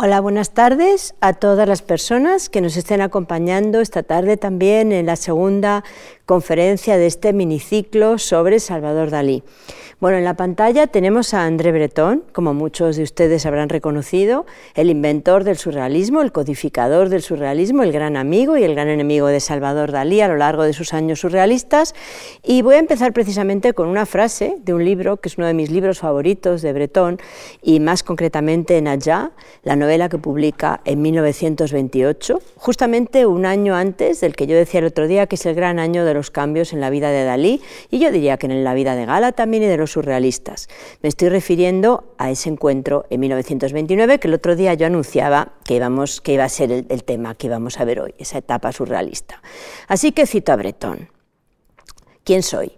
Hola, buenas tardes a todas las personas que nos estén acompañando esta tarde también en la segunda conferencia de este miniciclo sobre Salvador Dalí. Bueno, en la pantalla tenemos a André Breton, como muchos de ustedes habrán reconocido, el inventor del surrealismo, el codificador del surrealismo, el gran amigo y el gran enemigo de Salvador Dalí a lo largo de sus años surrealistas. Y voy a empezar precisamente con una frase de un libro que es uno de mis libros favoritos de Breton y más concretamente en Allá, la novela que publica en 1928, justamente un año antes del que yo decía el otro día que es el gran año de los cambios en la vida de Dalí y yo diría que en la vida de Gala también y de los surrealistas. Me estoy refiriendo a ese encuentro en 1929 que el otro día yo anunciaba que, íbamos, que iba a ser el, el tema que íbamos a ver hoy, esa etapa surrealista. Así que cito a Breton. ¿Quién soy?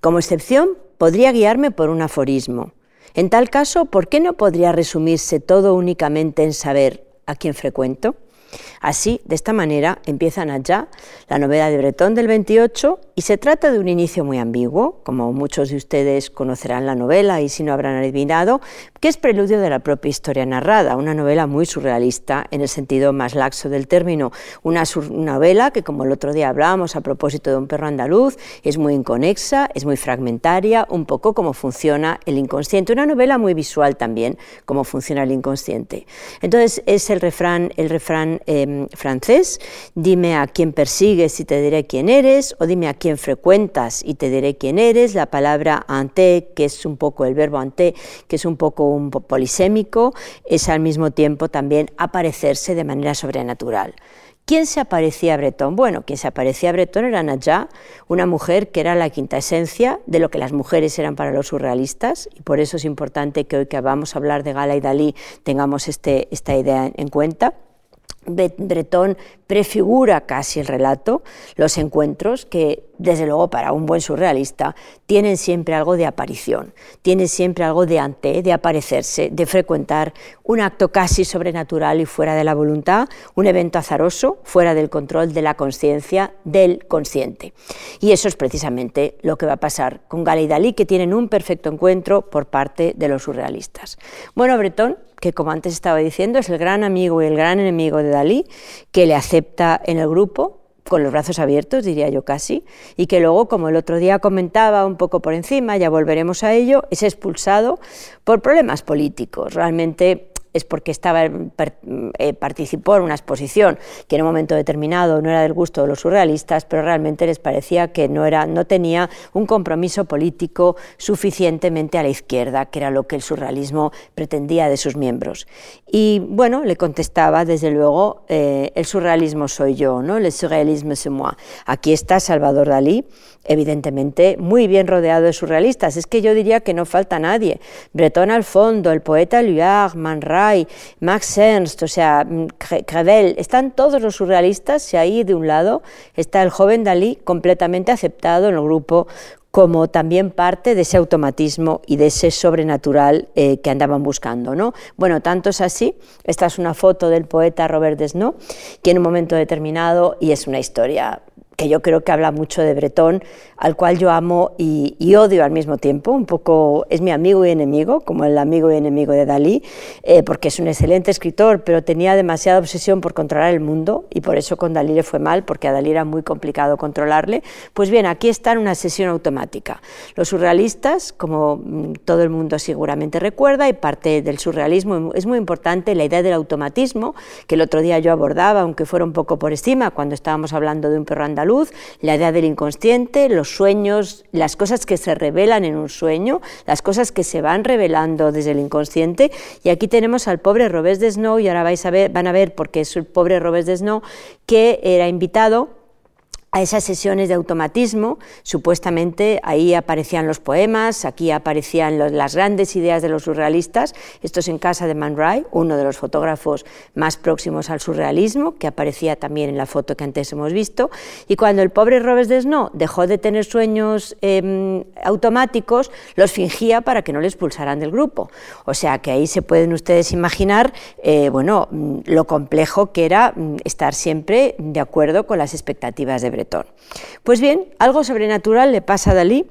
Como excepción, podría guiarme por un aforismo. En tal caso, ¿por qué no podría resumirse todo únicamente en saber a quién frecuento? Así, de esta manera, empiezan allá la novela de Bretón del 28 y se trata de un inicio muy ambiguo, como muchos de ustedes conocerán la novela y si no habrán adivinado, es preludio de la propia historia narrada, una novela muy surrealista en el sentido más laxo del término, una novela que como el otro día hablábamos a propósito de un perro andaluz, es muy inconexa, es muy fragmentaria, un poco como funciona el inconsciente, una novela muy visual también, cómo funciona el inconsciente. Entonces es el refrán, el refrán Em, francés, dime a quién persigues y te diré quién eres, o dime a quién frecuentas y te diré quién eres, la palabra ante, que es un poco el verbo ante, que es un poco un polisémico, es al mismo tiempo también aparecerse de manera sobrenatural. ¿Quién se aparecía a Bretón? Bueno, quien se aparecía a Bretón era Nadja, una mujer que era la quinta esencia de lo que las mujeres eran para los surrealistas, y por eso es importante que hoy que vamos a hablar de Gala y Dalí tengamos este, esta idea en cuenta. Bretón prefigura casi el relato, los encuentros que, desde luego, para un buen surrealista, tienen siempre algo de aparición, tienen siempre algo de ante, de aparecerse, de frecuentar un acto casi sobrenatural y fuera de la voluntad, un evento azaroso, fuera del control de la conciencia del consciente. Y eso es precisamente lo que va a pasar con Gala y Dalí, que tienen un perfecto encuentro por parte de los surrealistas. Bueno, Bretón que como antes estaba diciendo es el gran amigo y el gran enemigo de Dalí, que le acepta en el grupo con los brazos abiertos, diría yo casi, y que luego, como el otro día comentaba un poco por encima, ya volveremos a ello, es expulsado por problemas políticos. Realmente es porque estaba, eh, participó en una exposición que en un momento determinado no era del gusto de los surrealistas, pero realmente les parecía que no, era, no tenía un compromiso político suficientemente a la izquierda, que era lo que el surrealismo pretendía de sus miembros. Y bueno, le contestaba, desde luego, eh, el surrealismo soy yo, ¿no? le surrealisme c'est moi. Aquí está Salvador Dalí, evidentemente muy bien rodeado de surrealistas. Es que yo diría que no falta nadie. Breton al fondo, el poeta Luard, Man Ray, Max Ernst, o sea, Crevel, están todos los surrealistas y ahí de un lado está el joven Dalí completamente aceptado en el grupo como también parte de ese automatismo y de ese sobrenatural eh, que andaban buscando. ¿no? Bueno, tanto es así, esta es una foto del poeta Robert Desno, que en un momento determinado, y es una historia que yo creo que habla mucho de Bretón, al cual yo amo y, odio al mismo tiempo, un poco es mi amigo y enemigo, como el amigo y enemigo de Dalí, eh, porque es un excelente escritor, pero tenía demasiada obsesión por controlar el mundo y por eso con Dalí le fue mal, porque a Dalí era muy complicado controlarle. Pues bien, aquí está en una sesión automática. Los surrealistas, como mm, todo el mundo seguramente recuerda, y parte del surrealismo es muy importante la idea del automatismo, que el otro día yo abordaba, aunque fuera un poco por encima, cuando estábamos hablando de un perro andaluz, la idea del inconsciente, los sueños, las cosas que se revelan en un sueño, las cosas que se van revelando desde el inconsciente. Y aquí tenemos al pobre Robes de Snow, y ahora vais a ver, van a ver porque es el pobre Robes de Snow, que era invitado a esas sesiones de automatismo, supuestamente ahí aparecían los poemas, aquí aparecían las grandes ideas de los surrealistas, esto es en casa de Man Ray, uno de los fotógrafos más próximos al surrealismo, que aparecía también en la foto que antes hemos visto, y cuando el pobre Robes Desno dejó de tener sueños em, automáticos, los fingía para que no le expulsaran del grupo. O sea que ahí se pueden ustedes imaginar eh, bueno, lo complejo que era mm, estar siempre de acuerdo con las expectativas de Pues bien, algo sobrenatural le pasa a Dalí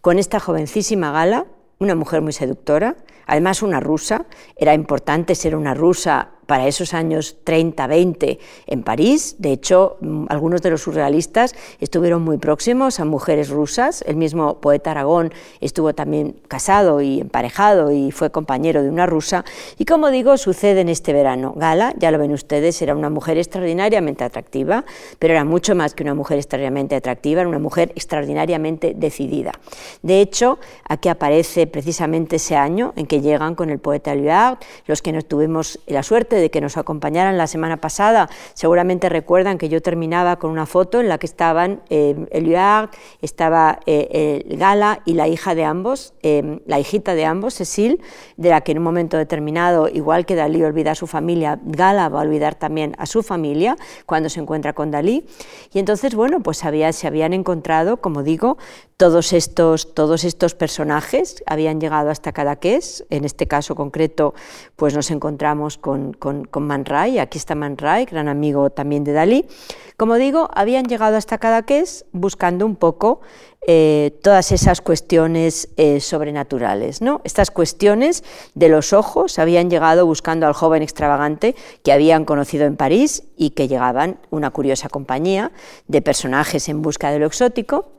con esta jovencísima Gala, una mujer muy seductora, además una rusa, era importante ser una rusa para esos años 30, 20 en París. De hecho, mm, algunos de los surrealistas estuvieron muy próximos a mujeres rusas. El mismo poeta Aragón estuvo también casado y emparejado y fue compañero de una rusa. Y como digo, sucede en este verano. Gala, ya lo ven ustedes, era una mujer extraordinariamente atractiva, pero era mucho más que una mujer extraordinariamente atractiva, era una mujer extraordinariamente decidida. De hecho, aquí aparece precisamente ese año en que llegan con el poeta Luard, los que nos tuvimos la suerte de que nos acompañaran la semana pasada, seguramente recuerdan que yo terminaba con una foto en la que estaban eh, estaba eh, Gala y la hija de ambos, eh, la hijita de ambos, Cecil, de la que en un momento determinado, igual que Dalí olvida a su familia, Gala va a olvidar también a su familia cuando se encuentra con Dalí. Y entonces, bueno, pues había, se habían encontrado, como digo, todos estos, todos estos personajes, habían llegado hasta Cadaqués, en este caso concreto, pues nos encontramos con, con, Man Ray, aquí está Man Ray, gran amigo también de Dalí. Como digo, habían llegado hasta Cadaqués buscando un poco eh, todas esas cuestiones eh, sobrenaturales. ¿no? Estas cuestiones de los ojos habían llegado buscando al joven extravagante que habían conocido en París y que llegaban una curiosa compañía de personajes en busca de lo exótico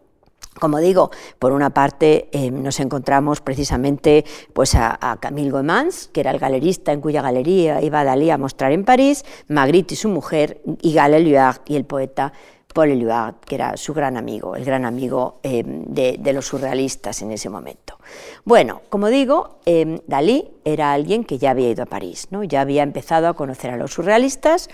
como digo, por una parte eh, nos encontramos precisamente pues, a, Camille Goemans, que era el galerista en cuya galería iba Dalí a mostrar en París, Magritte y su mujer, y Luard y el poeta Paul Éluard, que era su gran amigo, el gran amigo eh, de, los surrealistas en ese momento. Bueno, como digo, eh, Dalí era alguien que ya había ido a París, ¿no? ya había empezado a conocer a los surrealistas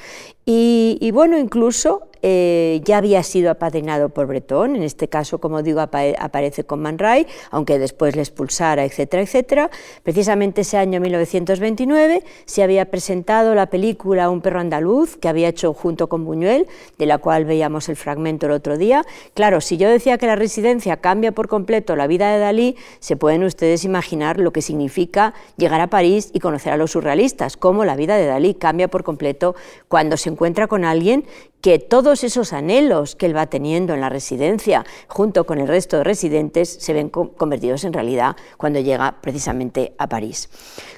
y, bueno, incluso eh, ya había sido apadrinado por Breton, en este caso, como digo, aparece con Man Ray, aunque después le expulsara, etcétera, etcétera. Precisamente ese año 1929 se había presentado la película Un perro andaluz, que había hecho junto con Buñuel, de la cual veíamos el fragmento el otro día. Claro, si yo decía que la residencia cambia por completo la vida de Dalí, se pueden ustedes imaginar lo que significa llegar a París y conocer a los surrealistas, cómo la vida de Dalí cambia por completo cuando se encuentra con alguien que todos esos anhelos que él va teniendo en la residencia, junto con el resto de residentes, se ven convertidos en realidad cuando llega precisamente a París.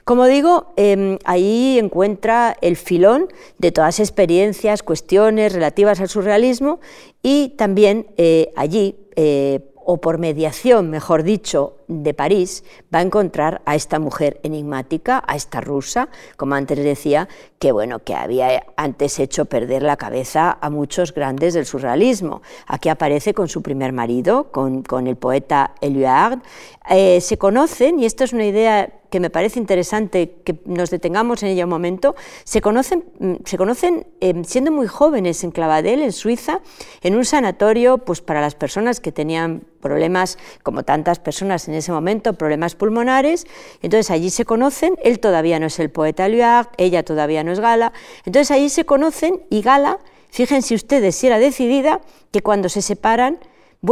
Como digo, em, ahí encuentra el filón de todas experiencias, cuestiones relativas al surrealismo y también eh, allí eh, o por mediación, mejor dicho, de París, va a encontrar a esta mujer enigmática, a esta rusa, como antes decía, que bueno, que había antes hecho perder la cabeza a muchos grandes del surrealismo. Aquí aparece con su primer marido, con, el poeta Éluard. Eh, se conocen, y esto es una idea que me parece interesante que nos detengamos en ella un momento, se conocen, mm, se conocen em, siendo muy jóvenes en Clavadel, en Suiza, en un sanatorio pues, para las personas que tenían problemas, como tantas personas en ese momento, problemas pulmonares. Entonces allí se conocen, él todavía no es el poeta Luard, ella todavía no es Gala. Entonces allí se conocen y Gala, fíjense ustedes si era decidida, que cuando se separan,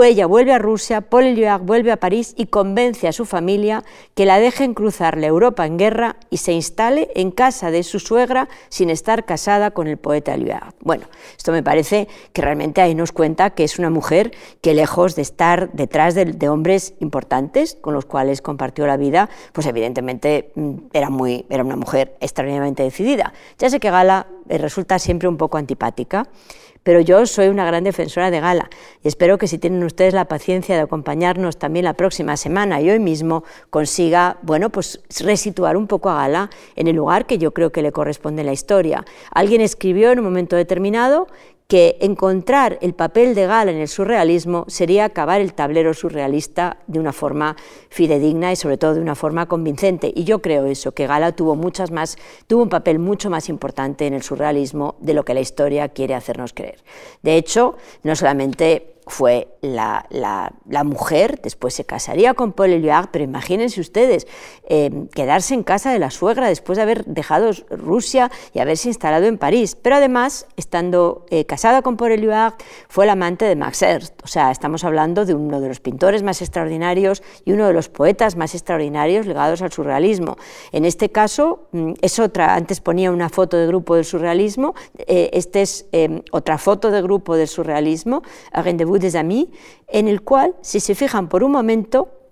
ella vuelve a Rusia, Paul vuelve a París y convence a su familia que la dejen cruzar la Europa en guerra y se instale en casa de su suegra sin estar casada con el poeta Éluard. Bueno, esto me parece que realmente ahí nos cuenta que es una mujer que lejos de estar detrás de, hombres importantes con los cuales compartió la vida, pues evidentemente mm, era, muy, era una mujer extraordinariamente decidida. Ya sé que Gala eh, resulta siempre un poco antipática, pero yo soy una gran defensora de Gala y espero que si tienen ustedes la paciencia de acompañarnos también la próxima semana y hoy mismo consiga, bueno, pues resituar un poco a Gala en el lugar que yo creo que le corresponde en la historia. Alguien escribió en un momento determinado que encontrar el papel de Gala en el surrealismo sería acabar el tablero surrealista de una forma fidedigna y sobre todo de una forma convincente. Y yo creo eso, que Gala tuvo, muchas más, tuvo un papel mucho más importante en el surrealismo de lo que la historia quiere hacernos creer. De hecho, no solamente fue la, mujer, después se casaría con Paul Éluard, pero imagínense ustedes, eh, quedarse en casa de la suegra después de haber dejado Rusia y haberse instalado en París. Pero además, estando eh, casada con Paul Éluard, fue la amante de Max Ernst. O sea, estamos hablando de uno de los pintores más extraordinarios y uno de los poetas más extraordinarios ligados al surrealismo. En este caso, mm, es otra, antes ponía una foto de grupo del surrealismo, eh, esta es otra foto de grupo del surrealismo, des Amis, en el cual, si se fijan por un momento,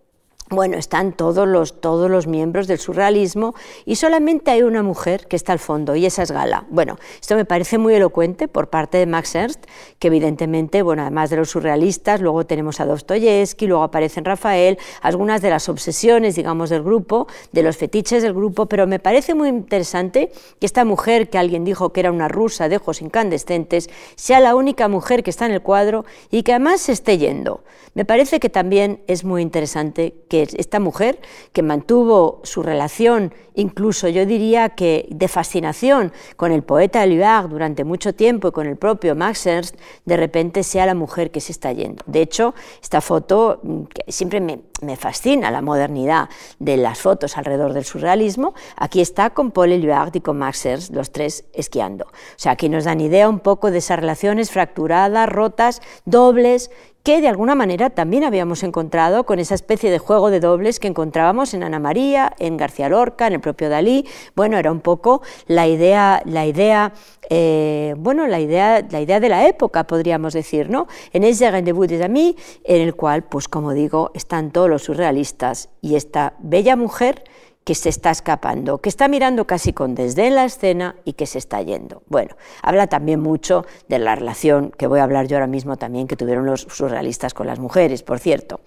bueno, están todos los, todos los miembros del surrealismo y solamente hay una mujer que está al fondo y esa es Gala. Bueno, esto me parece muy elocuente por parte de Max Ernst, que evidentemente, bueno, además de los surrealistas, luego tenemos a Dostoyevsky, luego aparecen Rafael, algunas de las obsesiones, digamos, del grupo, de los fetiches del grupo, pero me parece muy interesante que esta mujer, que alguien dijo que era una rusa de ojos incandescentes, sea la única mujer que está en el cuadro y que además se esté yendo. Me parece que también es muy interesante que esta mujer, que mantuvo su relación, incluso yo diría que de fascinación con el poeta Eliard durante mucho tiempo y con el propio Max Ernst, de repente sea la mujer que se está yendo. De hecho, esta foto, mm, que siempre me, me fascina la modernidad de las fotos alrededor del surrealismo, aquí está con Paul Éluard y con Max Ernst, los tres esquiando. O sea, aquí nos dan idea un poco de esas relaciones fracturadas, rotas, dobles, que de alguna manera también habíamos encontrado con esa especie de juego de dobles que encontrábamos en Ana María, en García Lorca, en el propio Dalí. Bueno, era un poco la idea, la idea, eh, bueno, la idea, la idea de la época, podríamos decir, ¿no? En ese rendezvous des amis, en el cual, pues como digo, están todos los surrealistas y esta bella mujer que se está escapando, que está mirando casi con desdén la escena y que se está yendo. Bueno, habla también mucho de la relación que voy a hablar yo ahora mismo también que tuvieron los surrealistas con las mujeres, por cierto.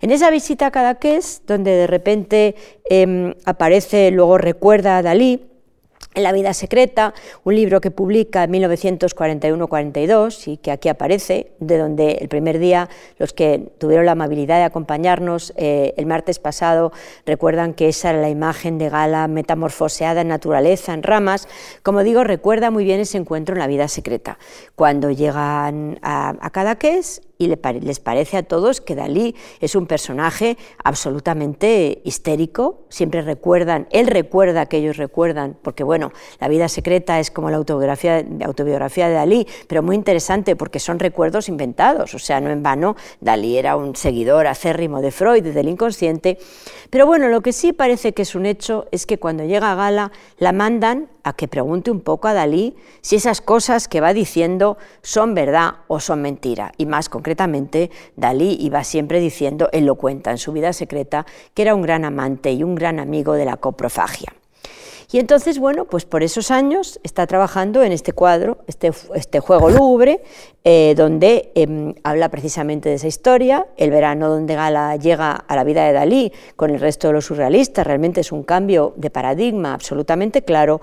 En esa visita a Cadaqués, donde de repente em, aparece, luego recuerda a Dalí, en La vida secreta, un libro que publica en 1941-42 y que aquí aparece, de donde el primer día los que tuvieron la amabilidad de acompañarnos eh, el martes pasado recuerdan que esa era la imagen de Gala metamorfoseada en naturaleza, en ramas. Como digo, recuerda muy bien ese encuentro en La vida secreta, cuando llegan a, a Cadaqués y les parece a todos que Dalí es un personaje absolutamente histérico, siempre recuerdan, él recuerda que ellos recuerdan, porque bueno, la vida secreta es como la autobiografía, autobiografía de Dalí, pero muy interesante porque son recuerdos inventados, o sea, no en vano, Dalí era un seguidor acérrimo de Freud, del inconsciente, pero bueno, lo que sí parece que es un hecho es que cuando llega a Gala la mandan a que pregunte un poco a Dalí si esas cosas que va diciendo son verdad o son mentira. Y más concretamente, Dalí iba siempre diciendo, él lo cuenta en su vida secreta, que era un gran amante y un gran amigo de la coprofagia. Y entonces, bueno, pues por esos años está trabajando en este cuadro, este, este juego lúgubre, eh, donde em, habla precisamente de esa historia, el verano donde Gala llega a la vida de Dalí con el resto de los surrealistas, realmente es un cambio de paradigma absolutamente claro,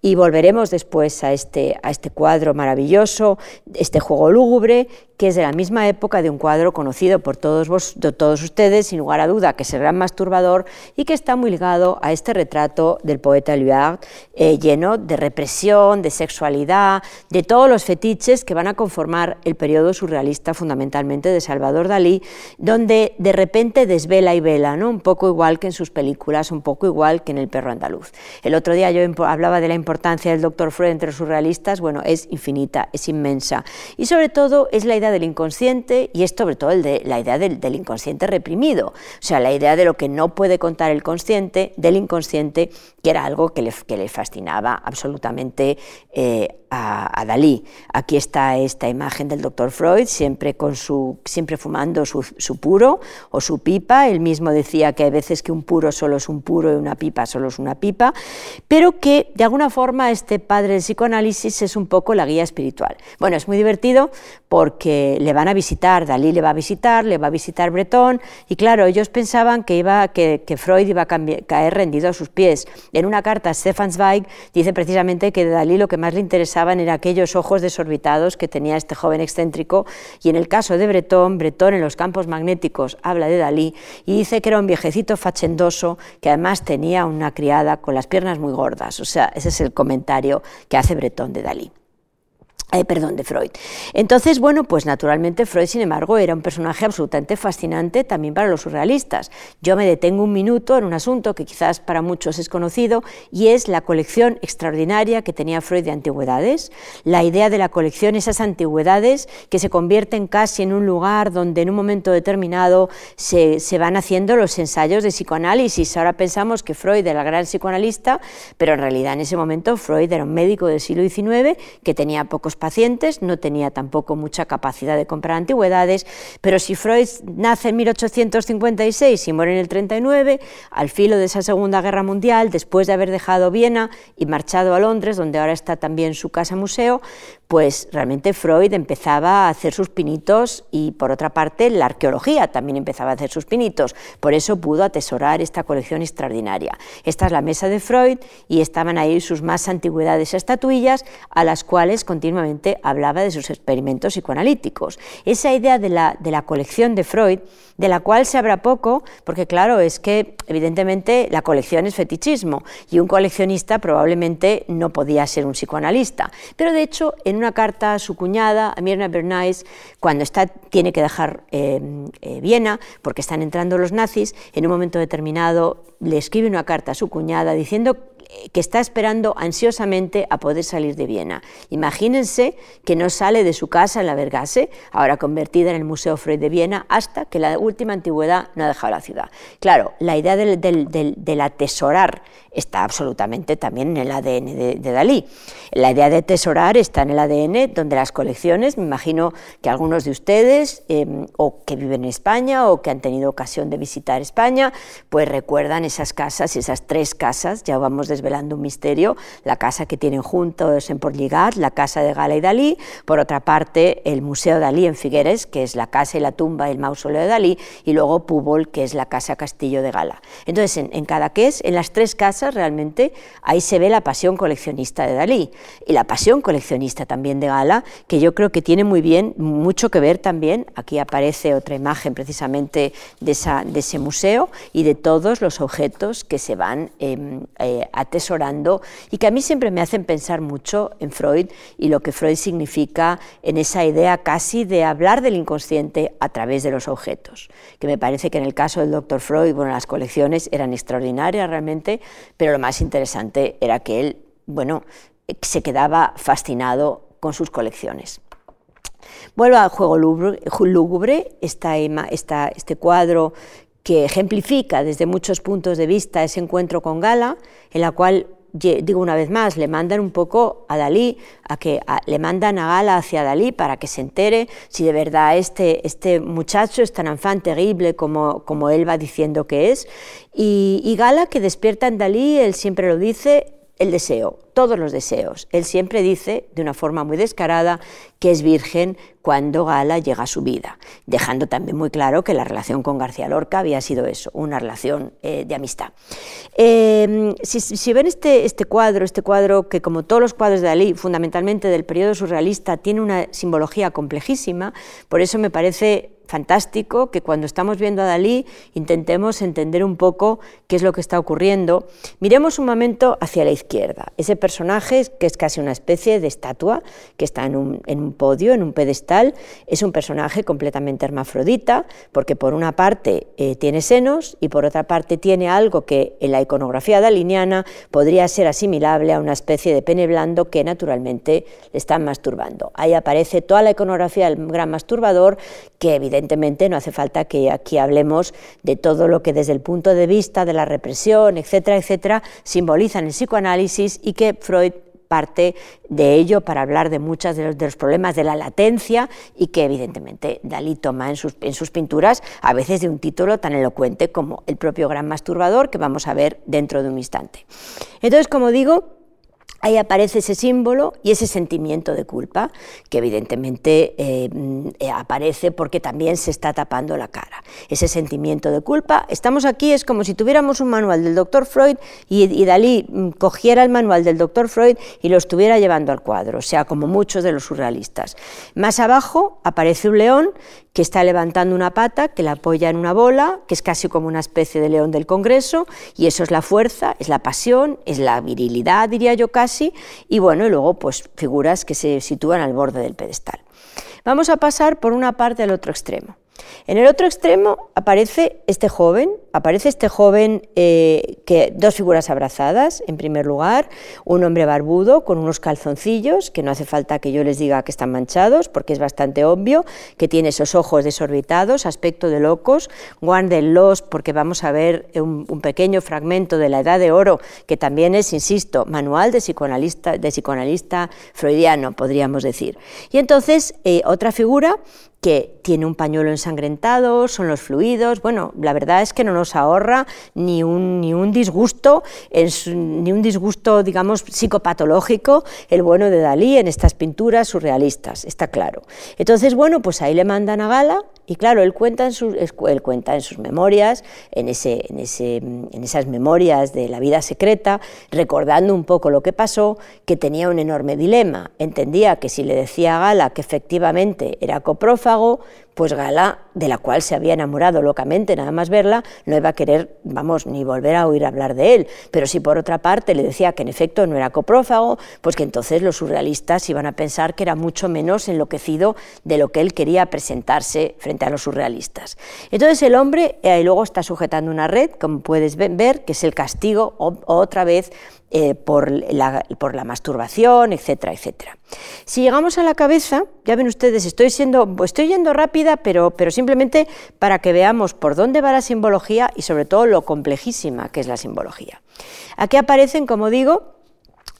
y volveremos después a este, a este cuadro maravilloso, este juego lúgubre, que es de la misma época de un cuadro conocido por todos, vos, todos ustedes, sin lugar a duda, que es el gran masturbador y que está muy ligado a este retrato del poeta Éluard, eh, lleno de represión, de sexualidad, de todos los fetiches que van a conformar el periodo surrealista fundamentalmente de Salvador Dalí, donde de repente desvela y vela, ¿no? un poco igual que en sus películas, un poco igual que en El perro andaluz. El otro día yo hablaba de la importancia del doctor Freud entre los surrealistas, bueno, es infinita, es inmensa. Y sobre todo es la idea del inconsciente y es sobre todo la idea del, inconsciente reprimido, o sea, la idea de lo que no puede contar el consciente, del inconsciente, que era algo que le, fascinaba absolutamente eh, a, Dalí. Aquí está esta imagen del doctor Freud, siempre, con su, siempre fumando su, puro o su pipa. Él mismo decía que hay veces que un puro solo es un puro y una pipa solo es una pipa, pero que de alguna forma este padre del psicoanálisis es un poco la guía espiritual. Bueno, es muy divertido porque le van a visitar, Dalí le va a visitar, le va a visitar Breton, y claro, ellos pensaban que, iba, que, Freud iba a caer rendido a sus pies. En una carta, Stefan Zweig dice precisamente que Dalí lo que más le interesaba en aquellos ojos desorbitados que tenía este joven excéntrico y en el caso de Bretón, Bretón en los campos magnéticos habla de Dalí y dice que era un viejecito fachendoso que además tenía una criada con las piernas muy gordas. O sea, ese es el comentario que hace Bretón de Dalí. Eh, perdón, de Freud. Entonces, bueno, pues naturalmente Freud, sin embargo, era un personaje absolutamente fascinante también para los surrealistas. Yo me detengo un minuto en un asunto que quizás para muchos es conocido y es la colección extraordinaria que tenía Freud de antigüedades. La idea de la colección, esas antigüedades que se convierten casi en un lugar donde en un momento determinado se, se van haciendo los ensayos de psicoanálisis. Ahora pensamos que Freud era el gran psicoanalista, pero en realidad en ese momento Freud era un médico del siglo XIX que tenía pocos pacientes, no tenía tampoco mucha capacidad de comprar antigüedades, pero si Freud nace en 1856 y muere en el 39, al filo de esa Segunda Guerra Mundial, después de haber dejado Viena y marchado a Londres, donde ahora está también su casa museo, pues realmente Freud empezaba a hacer sus pinitos y por otra parte la arqueología también empezaba a hacer sus pinitos, por eso pudo atesorar esta colección extraordinaria. Esta es la mesa de Freud y estaban ahí sus más antigüedades estatuillas a las cuales continuamente hablaba de sus experimentos psicoanalíticos. Esa idea de la, de la colección de Freud, de la cual se habla poco, porque claro, es que evidentemente la colección es fetichismo y un coleccionista probablemente no podía ser un psicoanalista, pero de hecho en una carta a su cuñada, a Mirna Bernays, cuando está, tiene que dejar eh, eh, Viena porque están entrando los nazis, en un momento determinado le escribe una carta a su cuñada diciendo que está esperando ansiosamente a poder salir de Viena. Imagínense que no sale de su casa en la Vergase, ahora convertida en el Museo Freud de Viena, hasta que la última antigüedad no ha dejado la ciudad. Claro, la idea del, del, atesorar está absolutamente también en el ADN de, Dalí. La idea de atesorar está en el ADN donde las colecciones, me imagino que algunos de ustedes, em, o que viven en España o que han tenido ocasión de visitar España, pues recuerdan esas casas, esas tres casas, ya vamos desvelando un misterio, la casa que tienen juntos en Portligat, la casa de Gala y Dalí, por otra parte el Museo Dalí en Figueres, que es la casa y la tumba y el mausoleo de Dalí, y luego Púbol, que es la casa castillo de Gala. Entonces, en, en Cadaqués, en las tres casas realmente, ahí se ve la pasión coleccionista de Dalí. Y la pasión coleccionista también de Gala, que yo creo que tiene muy bien, mucho que ver también, aquí aparece otra imagen precisamente de, esa, de ese museo y de todos los objetos que se van em, eh, atesorando y que a mí siempre me hacen pensar mucho en Freud y lo que Freud significa en esa idea casi de hablar del inconsciente a través de los objetos, que me parece que en el caso del doctor Freud, bueno, las colecciones eran extraordinarias realmente, pero lo más interesante era que él, bueno, se quedaba fascinado con sus colecciones. Vuelvo al juego lúgubre, esta, este cuadro que ejemplifica desde muchos puntos de vista ese encuentro con Gala, en la cual, digo una vez más, le mandan un poco a Dalí, a que le mandan a Gala hacia Dalí para que se entere si de verdad este, este muchacho es tan enfant terrible como, como él va diciendo que es. Y, y Gala, que despierta en Dalí, él siempre lo dice, el deseo, todos los deseos. Él siempre dice, de una forma muy descarada, que es virgen cuando Gala llega a su vida, dejando también muy claro que la relación con García Lorca había sido eso, una relación eh, de amistad. Em, si, ven este, este cuadro, este cuadro que como todos los cuadros de Dalí, fundamentalmente del periodo surrealista, tiene una simbología complejísima, por eso me parece fantástico que cuando estamos viendo a Dalí intentemos entender un poco qué es lo que está ocurriendo. Miremos un momento hacia la izquierda. Ese personaje, que es casi una especie de estatua, que está en un, podio, en un pedestal, es un personaje completamente hermafrodita, porque por una parte eh, tiene senos y por otra parte tiene algo que en la iconografía daliniana podría ser asimilable a una especie de pene blando que naturalmente le están masturbando. Ahí aparece toda la iconografía del gran masturbador, que evidentemente evidentemente no hace falta que aquí hablemos de todo lo que desde el punto de vista de la represión, etcétera, etcétera, simbolizan el psicoanálisis y que Freud parte de ello para hablar de muchos de los, problemas de la latencia y que evidentemente Dalí toma en sus, en sus pinturas a veces de un título tan elocuente como el propio gran masturbador que vamos a ver dentro de un instante. Entonces, como digo, ahí aparece ese símbolo y ese sentimiento de culpa, que evidentemente eh, mm, aparece porque también se está tapando la cara. Ese sentimiento de culpa, estamos aquí, es como si tuviéramos un manual del doctor Freud y, Dalí mm, cogiera el manual del doctor Freud y lo estuviera llevando al cuadro, o sea, como muchos de los surrealistas. Más abajo aparece un león que está levantando una pata, que la apoya en una bola, que es casi como una especie de león del Congreso, y eso es la fuerza, es la pasión, es la virilidad, diría yo casi, y bueno, y luego pues figuras que se sitúan al borde del pedestal. Vamos a pasar por una parte al otro extremo. En el otro extremo aparece este joven, aparece este joven, eh, que dos figuras abrazadas, en primer lugar, un hombre barbudo con unos calzoncillos, que no hace falta que yo les diga que están manchados, porque es bastante obvio, que tiene esos ojos desorbitados, aspecto de locos, guárdenlos porque vamos a ver un, pequeño fragmento de la Edad de Oro, que también es, insisto, manual de psicoanalista, de psicoanalista freudiano, podríamos decir. Y entonces, eh, otra figura que tiene un pañuelo ensangrentado, son los fluidos, bueno, la verdad es que no nos ahorra ni un, ni un disgusto, ni un disgusto, digamos, psicopatológico el bueno de Dalí en estas pinturas surrealistas, está claro. Entonces, bueno, pues ahí le mandan a Gala y claro, él cuenta en sus, él cuenta en sus memorias, en, ese, en, ese, en esas memorias de la vida secreta, recordando un poco lo que pasó, que tenía un enorme dilema. Entendía que si le decía a Gala que efectivamente era coprófago, pues Gala, de la cual se había enamorado locamente, nada más verla, no iba a querer, vamos, ni volver a oír hablar de él. Pero si por otra parte le decía que en efecto no era coprófago, pues que entonces los surrealistas iban a pensar que era mucho menos enloquecido de lo que él quería presentarse frente a los surrealistas. Entonces el hombre eh, luego está sujetando una red, como puedes ver, que es el castigo, otra vez eh, por, la, por, la, masturbación, etcétera, etcétera. Si llegamos a la cabeza, ya ven ustedes, estoy, siendo, estoy yendo rápida, pero, pero simplemente para que veamos por dónde va la simbología y sobre todo lo complejísima que es la simbología. Aquí aparecen, como digo,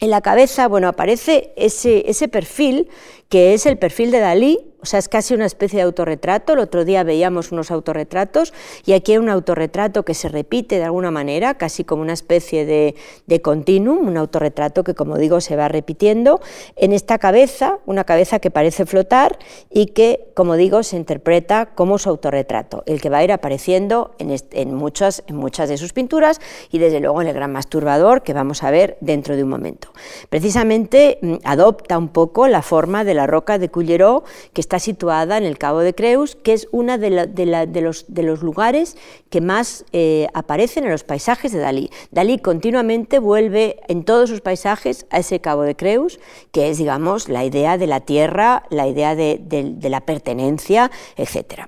en la cabeza, bueno, aparece ese, ese perfil que es el perfil de Dalí, o sea, es casi una especie de autorretrato. El otro día veíamos unos autorretratos y aquí hay un autorretrato que se repite de alguna manera, casi como una especie de, de continuum, un autorretrato que, como digo, se va repitiendo en esta cabeza, una cabeza que parece flotar y que, como digo, se interpreta como su autorretrato, el que va a ir apareciendo en, en, muchas, en muchas de sus pinturas y, desde luego, en el gran masturbador que vamos a ver dentro de un momento. Precisamente mm, adopta un poco la forma de la roca de Culleró, que está situada en el Cabo de Creus, que es uno de, los, lugares que más eh, aparecen en los paisajes de Dalí. Dalí continuamente vuelve en todos sus paisajes a ese Cabo de Creus, que es, digamos, la idea de la tierra, la idea de, la pertenencia, etc.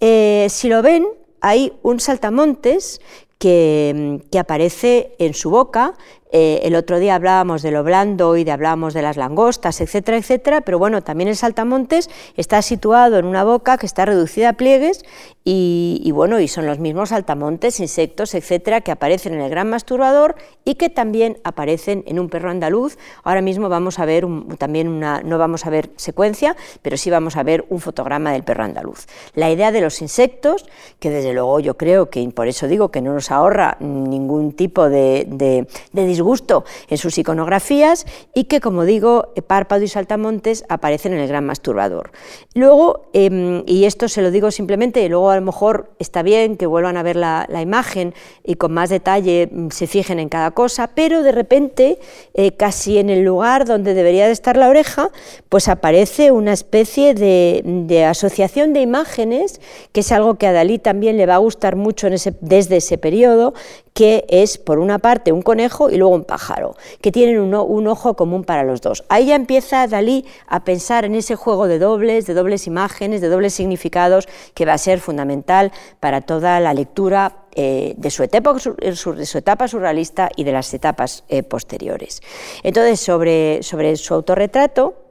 Eh, si lo ven, hay un saltamontes que, que, aparece en su boca eh, el otro día hablábamos de lo blando y de hablábamos de las langostas, etcétera, etcétera, pero bueno, también el saltamontes está situado en una boca que está reducida a pliegues y, bueno, y son los mismos saltamontes, insectos, etcétera, que aparecen en el gran masturbador y que también aparecen en un perro andaluz. Ahora mismo vamos a ver también una, no vamos a ver secuencia, pero sí vamos a ver un fotograma del perro andaluz. La idea de los insectos, que desde luego yo creo que, por eso digo que no nos ahorra ningún tipo de, de, de disgusto en sus iconografías y que, como digo, Párpado y Saltamontes aparecen en el gran masturbador. Luego, em, y esto se lo digo simplemente, luego a lo mejor está bien que vuelvan a ver la, imagen y con más detalle mm, se fijen en cada cosa, pero de repente, eh, casi en el lugar donde debería de estar la oreja, pues aparece una especie de, asociación de imágenes, que es algo que a Dalí también le va a gustar mucho desde ese periodo, que es por una parte un conejo y luego un pájaro, que tienen un, ojo común para los dos. Ahí ya empieza Dalí a pensar en ese juego de dobles, de dobles imágenes, de dobles significados, que va a ser fundamental para toda la lectura eh, de, su etapa, de su etapa surrealista y de las etapas eh, posteriores. Entonces, sobre, sobre su autorretrato,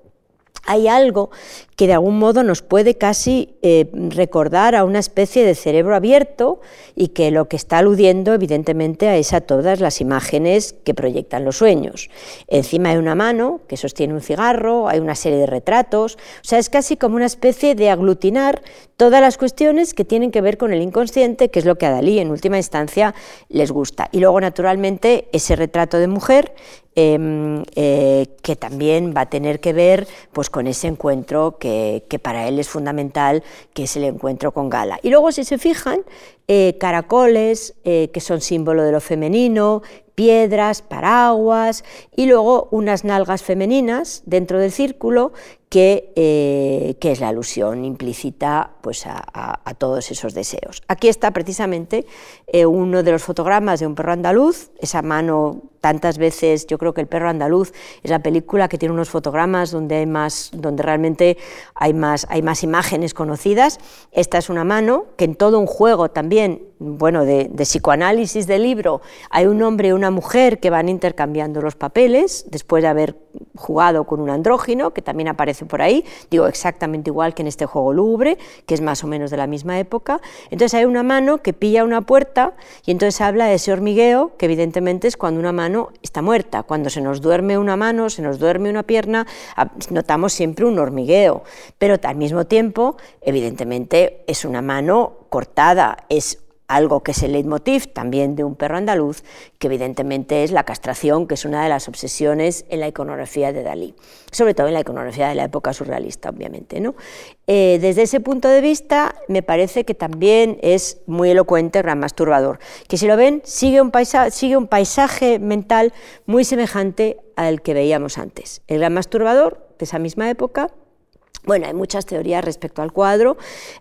hay algo que de algún modo nos puede casi eh, recordar a una especie de cerebro abierto y que lo que está aludiendo evidentemente es a todas las imágenes que proyectan los sueños. Encima hay una mano que sostiene un cigarro, hay una serie de retratos, o sea, es casi como una especie de aglutinar todas las cuestiones que tienen que ver con el inconsciente, que es lo que a Dalí en última instancia les gusta. Y luego, naturalmente, ese retrato de mujer em, eh, que también va a tener que ver pues, con ese encuentro que que, para él es fundamental, que es el encuentro con Gala. Y luego, si se fijan, eh, caracoles, eh, que son símbolo de lo femenino, piedras, paraguas y luego unas nalgas femeninas dentro del círculo que, eh, que, es la alusión implícita pues, a, todos esos deseos. Aquí está precisamente eh, uno de los fotogramas de un perro andaluz, esa mano tantas veces, yo creo que El perro andaluz es la película que tiene unos fotogramas donde, hay más, donde realmente hay más, hay más imágenes conocidas. Esta es una mano que en todo un juego también, bueno, de, psicoanálisis del libro, hay un hombre y una mujer que van intercambiando los papeles después de haber jugado con un andrógino, que también aparece por ahí, digo exactamente igual que en este juego Louvre, que es más o menos de la misma época. Entonces hay una mano que pilla una puerta y entonces habla de ese hormigueo, que evidentemente es cuando una mano está muerta. Cuando se nos duerme una mano, se nos duerme una pierna, notamos siempre un hormigueo, pero al mismo tiempo, evidentemente, es una mano cortada, es algo que es el leitmotiv también de un perro andaluz, que evidentemente es la castración, que es una de las obsesiones en la iconografía de Dalí, sobre todo en la iconografía de la época surrealista, obviamente. ¿no? Eh, desde ese punto de vista, me parece que también es muy elocuente el gran masturbador, que si lo ven, sigue un paisaje mental muy semejante al que veíamos antes. El gran masturbador, de esa misma época, bueno, hay muchas teorías respecto al cuadro,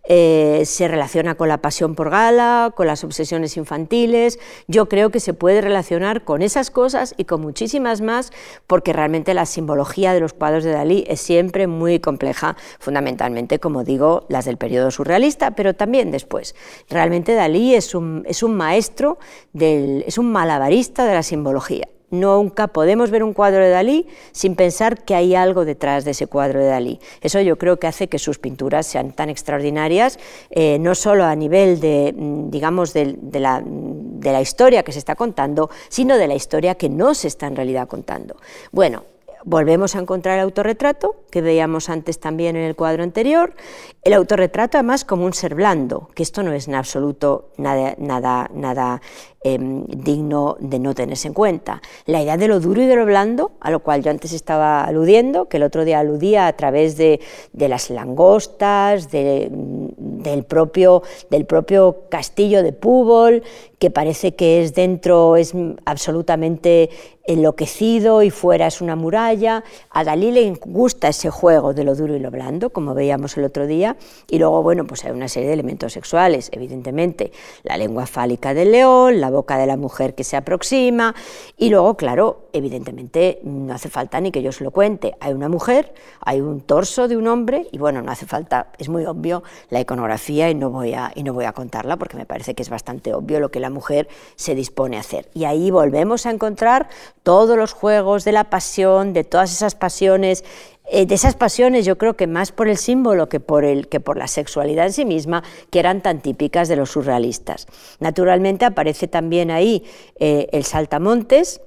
eh, se relaciona con la pasión por Gala, con las obsesiones infantiles, yo creo que se puede relacionar con esas cosas y con muchísimas más, porque realmente la simbología de los cuadros de Dalí es siempre muy compleja, fundamentalmente, como digo, las del periodo surrealista, pero también después. Realmente Dalí es un, es un maestro, del, es un malabarista de la simbología. Nunca podemos ver un cuadro de Dalí sin pensar que hay algo detrás de ese cuadro de Dalí. Eso yo creo que hace que sus pinturas sean tan extraordinarias, eh, no solo a nivel de, mm, digamos, de, la, de la historia que se está contando, sino de la historia que no se está en realidad contando. Bueno, Volvemos a encontrar el autorretrato, que veíamos antes también en el cuadro anterior. El autorretrato además como un ser blando, que esto no es en absoluto nada, nada, nada Em, digno de no tenerse en cuenta. La idea de lo duro y de lo blando, a lo cual yo antes estaba aludiendo, que el otro día aludía a través de, las langostas, del, propio, del propio castillo de Púbol, que parece que es dentro es absolutamente enloquecido y fuera es una muralla. A Dalí le gusta ese juego de lo duro y lo blando, como veíamos el otro día, y luego, bueno, pues hay una serie de elementos sexuales, evidentemente, la lengua fálica del león, la boca de la mujer que se aproxima. Y luego, claro, evidentemente no hace falta ni que yo se lo cuente. Hay una mujer, hay un torso de un hombre y bueno, no hace falta, es muy obvio la iconografía y no voy a, y no voy a contarla porque me parece que es bastante obvio lo que la mujer se dispone a hacer. Y ahí volvemos a encontrar todos los juegos de la pasión, de todas esas pasiones eh, de esas pasiones, yo creo que más por el símbolo que por, el, que por la sexualidad en sí misma, que eran tan típicas de los surrealistas. Naturalmente aparece también ahí eh, el saltamontes,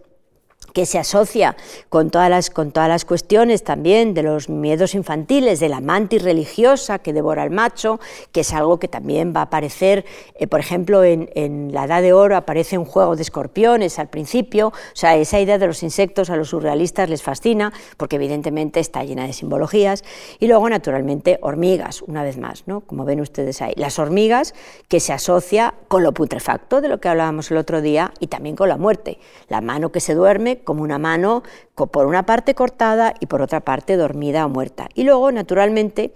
que se asocia con todas, las, con todas las cuestiones también de los miedos infantiles, de la mantis religiosa que devora al macho, que es algo que también va a aparecer, eh, por ejemplo, en, en, la Edad de Oro aparece un juego de escorpiones al principio, o sea, esa idea de los insectos a los surrealistas les fascina, porque evidentemente está llena de simbologías, y luego, naturalmente, hormigas, una vez más, ¿no? como ven ustedes ahí, las hormigas que se asocia con lo putrefacto, de lo que hablábamos el otro día, y también con la muerte, la mano que se duerme, como una mano por una parte cortada y por otra parte dormida o muerta. Y luego, naturalmente,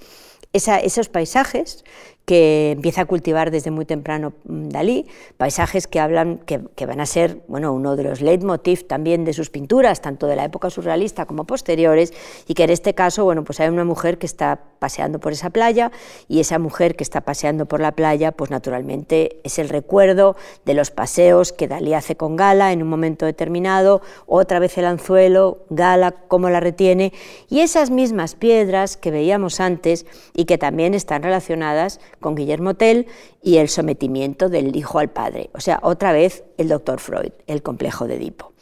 esos paisajes que empieza a cultivar desde muy temprano mm, Dalí, paisajes que hablan, que, van a ser bueno, uno de los leitmotiv también de sus pinturas, tanto de la época surrealista como posteriores, y que en este caso, bueno, pues hay una mujer que está paseando por esa playa, y esa mujer que está paseando por la playa, pues naturalmente es el recuerdo de los paseos que Dalí hace con Gala en un momento determinado, otra vez el anzuelo, Gala cómo la retiene, y esas mismas piedras que veíamos antes y que también están relacionadas con Guillermo Tell y el sometimiento del hijo al padre. O sea, otra vez el doctor Freud, el complejo de Edipo.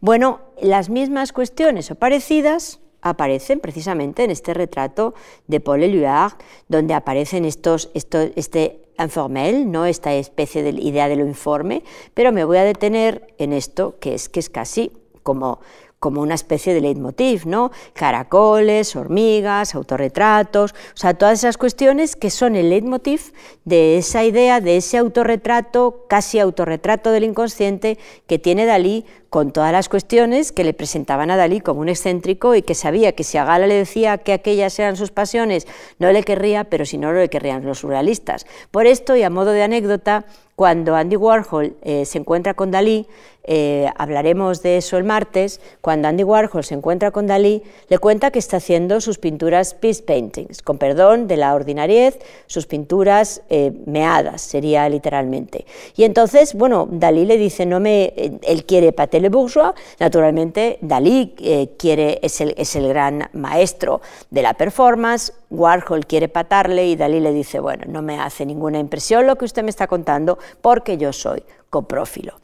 Bueno, las mismas cuestiones o parecidas aparecen precisamente en este retrato de Paul Éluard, donde aparecen estos, este informel, ¿no? esta especie de idea de lo informe, pero me voy a detener en esto que es que es casi como como una especie de leitmotiv, ¿no? Caracoles, hormigas, autorretratos, o sea, todas esas cuestiones que son el leitmotiv de esa idea, de ese autorretrato, casi autorretrato del inconsciente que tiene Dalí con todas las cuestiones que le presentaban a Dalí como un excéntrico y que sabía que si a Gala le decía que aquellas eran sus pasiones, no le querría, pero si no, le querrían los surrealistas. Por esto, y a modo de anécdota, cuando Andy Warhol eh, se encuentra con Dalí, eh, hablaremos de eso el martes, cuando Andy Warhol se encuentra con Dalí, le cuenta que está haciendo sus pinturas peace paintings, con perdón de la ordinariez, sus pinturas eh, meadas, sería literalmente. Y entonces, bueno, Dalí le dice, no me, él quiere Patel le Bourgeois, naturalmente Dalí quiere, es el, es el gran maestro de la performance, Warhol quiere patarle y Dalí le dice, bueno, no me hace ninguna impresión lo que usted me está contando porque yo soy coprófilo.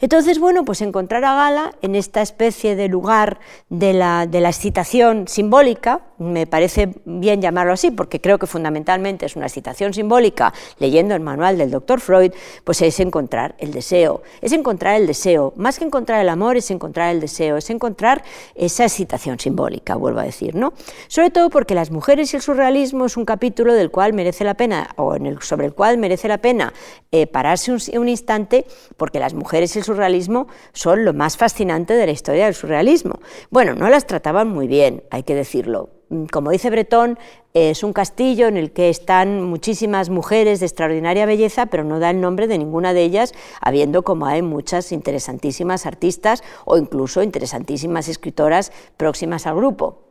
Entonces, bueno, pues encontrar a Gala en esta especie de lugar de la, de la excitación simbólica, me parece bien llamarlo así, porque creo que fundamentalmente es una excitación simbólica, leyendo el manual del doctor Freud, pues es encontrar el deseo, es encontrar el deseo, más que encontrar el amor, es encontrar el deseo, es encontrar esa excitación simbólica, vuelvo a decir, ¿no? Sobre todo porque las mujeres y el surrealismo es un capítulo del cual merece la pena, o en el, sobre el cual merece la pena eh, pararse un, un instante, porque las mujeres y el surrealismo son lo más fascinante de la historia del surrealismo. Bueno, no las trataban muy bien, hay que decirlo. Mm, como dice Bretón, es un castillo en el que están muchísimas mujeres de extraordinaria belleza, pero no da el nombre de ninguna de ellas, habiendo como hay muchas interesantísimas artistas o incluso interesantísimas escritoras próximas al grupo.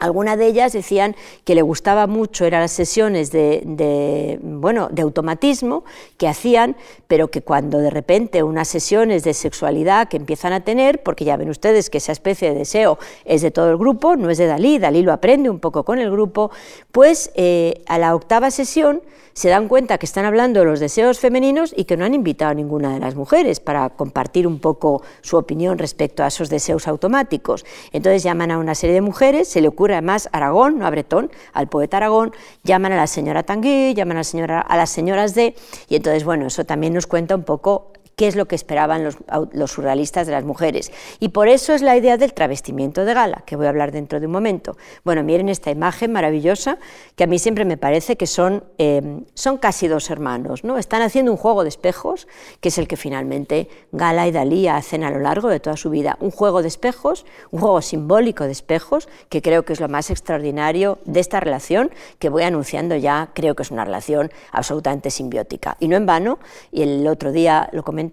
Algunas de ellas decían que le gustaba mucho, eran las sesiones de, bueno, de automatismo que hacían, pero que cuando de repente unas sesiones de sexualidad que empiezan a tener, porque ya ven ustedes que esa especie de deseo es de todo el grupo, no es de Dalí, Dalí lo aprende un poco con el grupo, pues eh, a la octava sesión se dan cuenta que están hablando de los deseos femeninos y que no han invitado a ninguna de las mujeres para compartir un poco su opinión respecto a esos deseos automáticos. Entonces llaman a una serie de mujeres, se le ocurre además Aragón, no a Bretón, al poeta Aragón, llaman a la señora Tanguy, llaman a, la señora, a las señoras de, y entonces, bueno, eso también nos cuenta un poco qué es lo que esperaban los, surrealistas de las mujeres. Y por eso es la idea del travestimiento de gala, que voy a hablar dentro de un momento. Bueno, miren esta imagen maravillosa, que a mí siempre me parece que son, eh, son casi dos hermanos. ¿no? Están haciendo un juego de espejos, que es el que finalmente Gala y Dalí hacen a lo largo de toda su vida. Un juego de espejos, un juego simbólico de espejos, que creo que es lo más extraordinario de esta relación, que voy anunciando ya, creo que es una relación absolutamente simbiótica. Y no en vano, y el otro día lo comenté,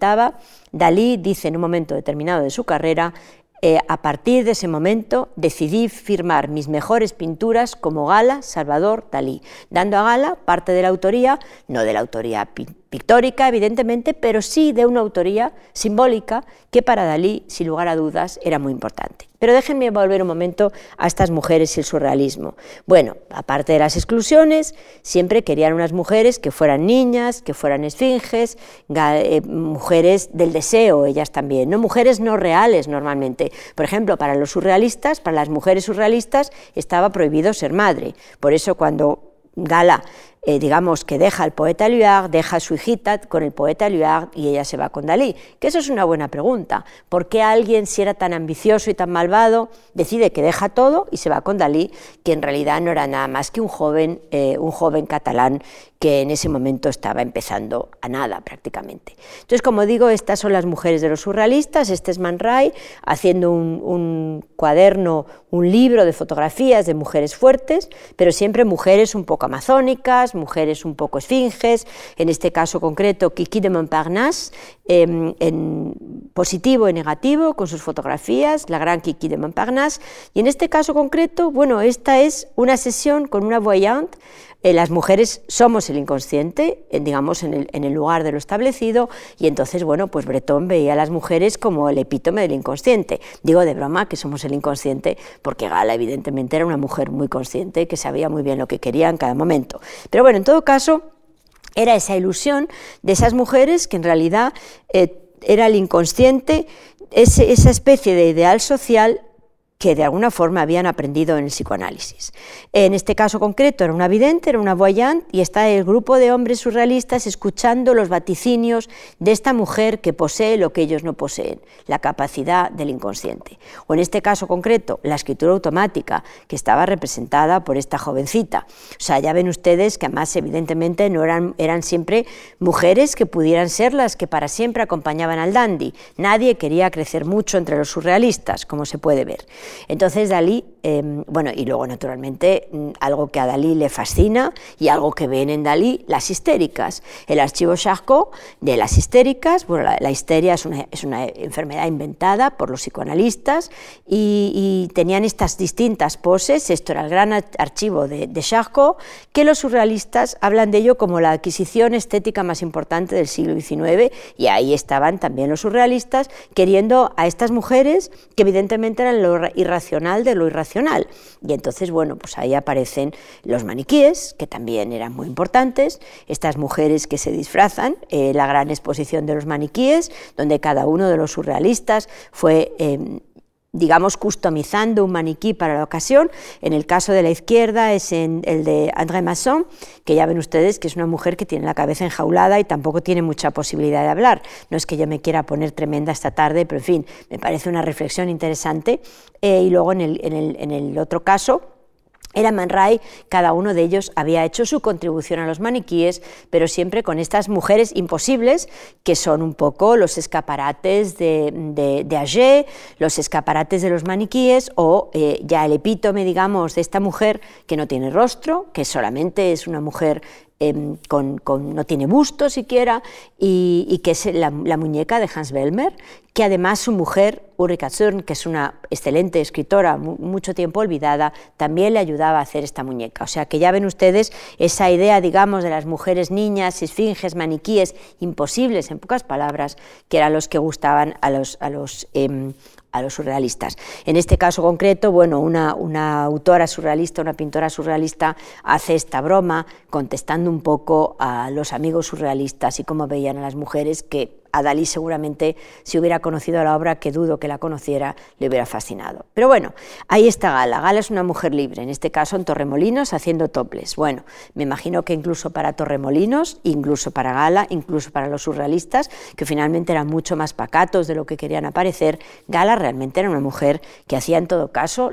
Dalí dice en un momento determinado de su carrera, eh, a partir de ese momento decidí firmar mis mejores pinturas como Gala Salvador Dalí, dando a Gala parte de la autoría, no de la autoría pictórica, evidentemente, pero sí de una autoría simbólica que para Dalí, sin lugar a dudas, era muy importante. Pero déjenme volver un momento a estas mujeres y el surrealismo. Bueno, aparte de las exclusiones, siempre querían unas mujeres que fueran niñas, que fueran esfinges, eh, mujeres del deseo, ellas también, no mujeres no reales normalmente. Por ejemplo, para los surrealistas, para las mujeres surrealistas, estaba prohibido ser madre. Por eso cuando Gala eh, digamos, que deja al poeta Luard, deja a su hijita con el poeta Luard y ella se va con Dalí. Que eso es una buena pregunta. ¿Por qué alguien, si era tan ambicioso y tan malvado, decide que deja todo y se va con Dalí, que en realidad no era nada más que un joven, eh, un joven catalán que en ese momento estaba empezando a nada prácticamente. Entonces, como digo, estas son las mujeres de los surrealistas, este es Man Ray haciendo un, un cuaderno, un libro de fotografías de mujeres fuertes, pero siempre mujeres un poco amazónicas, mujeres un poco esfinges, en este caso concreto Kiki de Montparnasse, em, en positivo y negativo, con sus fotografías, la gran Kiki de Montparnasse, y en este caso concreto, bueno, esta es una sesión con una voyante, eh, las mujeres somos el inconsciente, digamos, en el, en el, lugar de lo establecido, y entonces, bueno, pues Bretón veía a las mujeres como el epítome del inconsciente. Digo de broma que somos el inconsciente, porque Gala, evidentemente, era una mujer muy consciente, que sabía muy bien lo que quería en cada momento. Pero bueno, en todo caso, era esa ilusión de esas mujeres que en realidad eh, era el inconsciente, esa especie de ideal social que de alguna forma habían aprendido en el psicoanálisis. En este caso concreto era una vidente, era una voyant, y está el grupo de hombres surrealistas escuchando los vaticinios de esta mujer que posee lo que ellos no poseen, la capacidad del inconsciente. O en este caso concreto, la escritura automática, que estaba representada por esta jovencita. O sea, ya ven ustedes que además evidentemente no eran, eran siempre mujeres que pudieran ser las que para siempre acompañaban al dandy. Nadie quería crecer mucho entre los surrealistas, como se puede ver. Entonces Dalí, em, bueno, y luego naturalmente mm, algo que a Dalí le fascina y algo que ven en Dalí, las histéricas. El archivo Charcot de las histéricas, bueno, la, histeria es una, es una, enfermedad inventada por los psicoanalistas y, tenían estas distintas poses, esto era el gran archivo de, de Charcot, que los surrealistas hablan de ello como la adquisición estética más importante del siglo XIX y ahí estaban también los surrealistas queriendo a estas mujeres que evidentemente eran lo irracional de lo irracional. Y entonces, bueno, pues ahí aparecen los maniquíes, que también eran muy importantes, estas mujeres que se disfrazan, eh, la gran exposición de los maniquíes, donde cada uno de los surrealistas fue em, digamos, customizando un maniquí para la ocasión. En el caso de la izquierda es el de André Masson, que ya ven ustedes que es una mujer que tiene la cabeza enjaulada y tampoco tiene mucha posibilidad de hablar. No es que yo me quiera poner tremenda esta tarde, pero en fin, me parece una reflexión interesante. Eh, y luego en el, en el otro caso, era Man Ray, cada uno de ellos había hecho su contribución a los maniquíes, pero siempre con estas mujeres imposibles, que son un poco los escaparates de, de, los escaparates de los maniquíes, o eh, ya el epítome, digamos, de esta mujer que no tiene rostro, que solamente es una mujer Em, con, no tiene busto siquiera, y, que es la, muñeca de Hans Belmer, que además su mujer, Ulrika Zürn, que es una excelente escritora, mucho tiempo olvidada, también le ayudaba a hacer esta muñeca. O sea que ya ven ustedes esa idea, digamos, de las mujeres niñas, esfinges, maniquíes, imposibles, en pocas palabras, que eran los que gustaban a los, a los em, a los surrealistas. En este caso concreto, bueno, una, una, autora surrealista, una pintora surrealista hace esta broma contestando un poco a los amigos surrealistas y cómo veían a las mujeres que a Dalí seguramente, si hubiera conocido la obra, que dudo que la conociera, le hubiera fascinado. Pero bueno, ahí está Gala. Gala es una mujer libre, en este caso en Torremolinos, haciendo toples. Bueno, me imagino que incluso para Torremolinos, incluso para Gala, incluso para los surrealistas, que finalmente eran mucho más pacatos de lo que querían aparecer, Gala realmente era una mujer que hacía en todo caso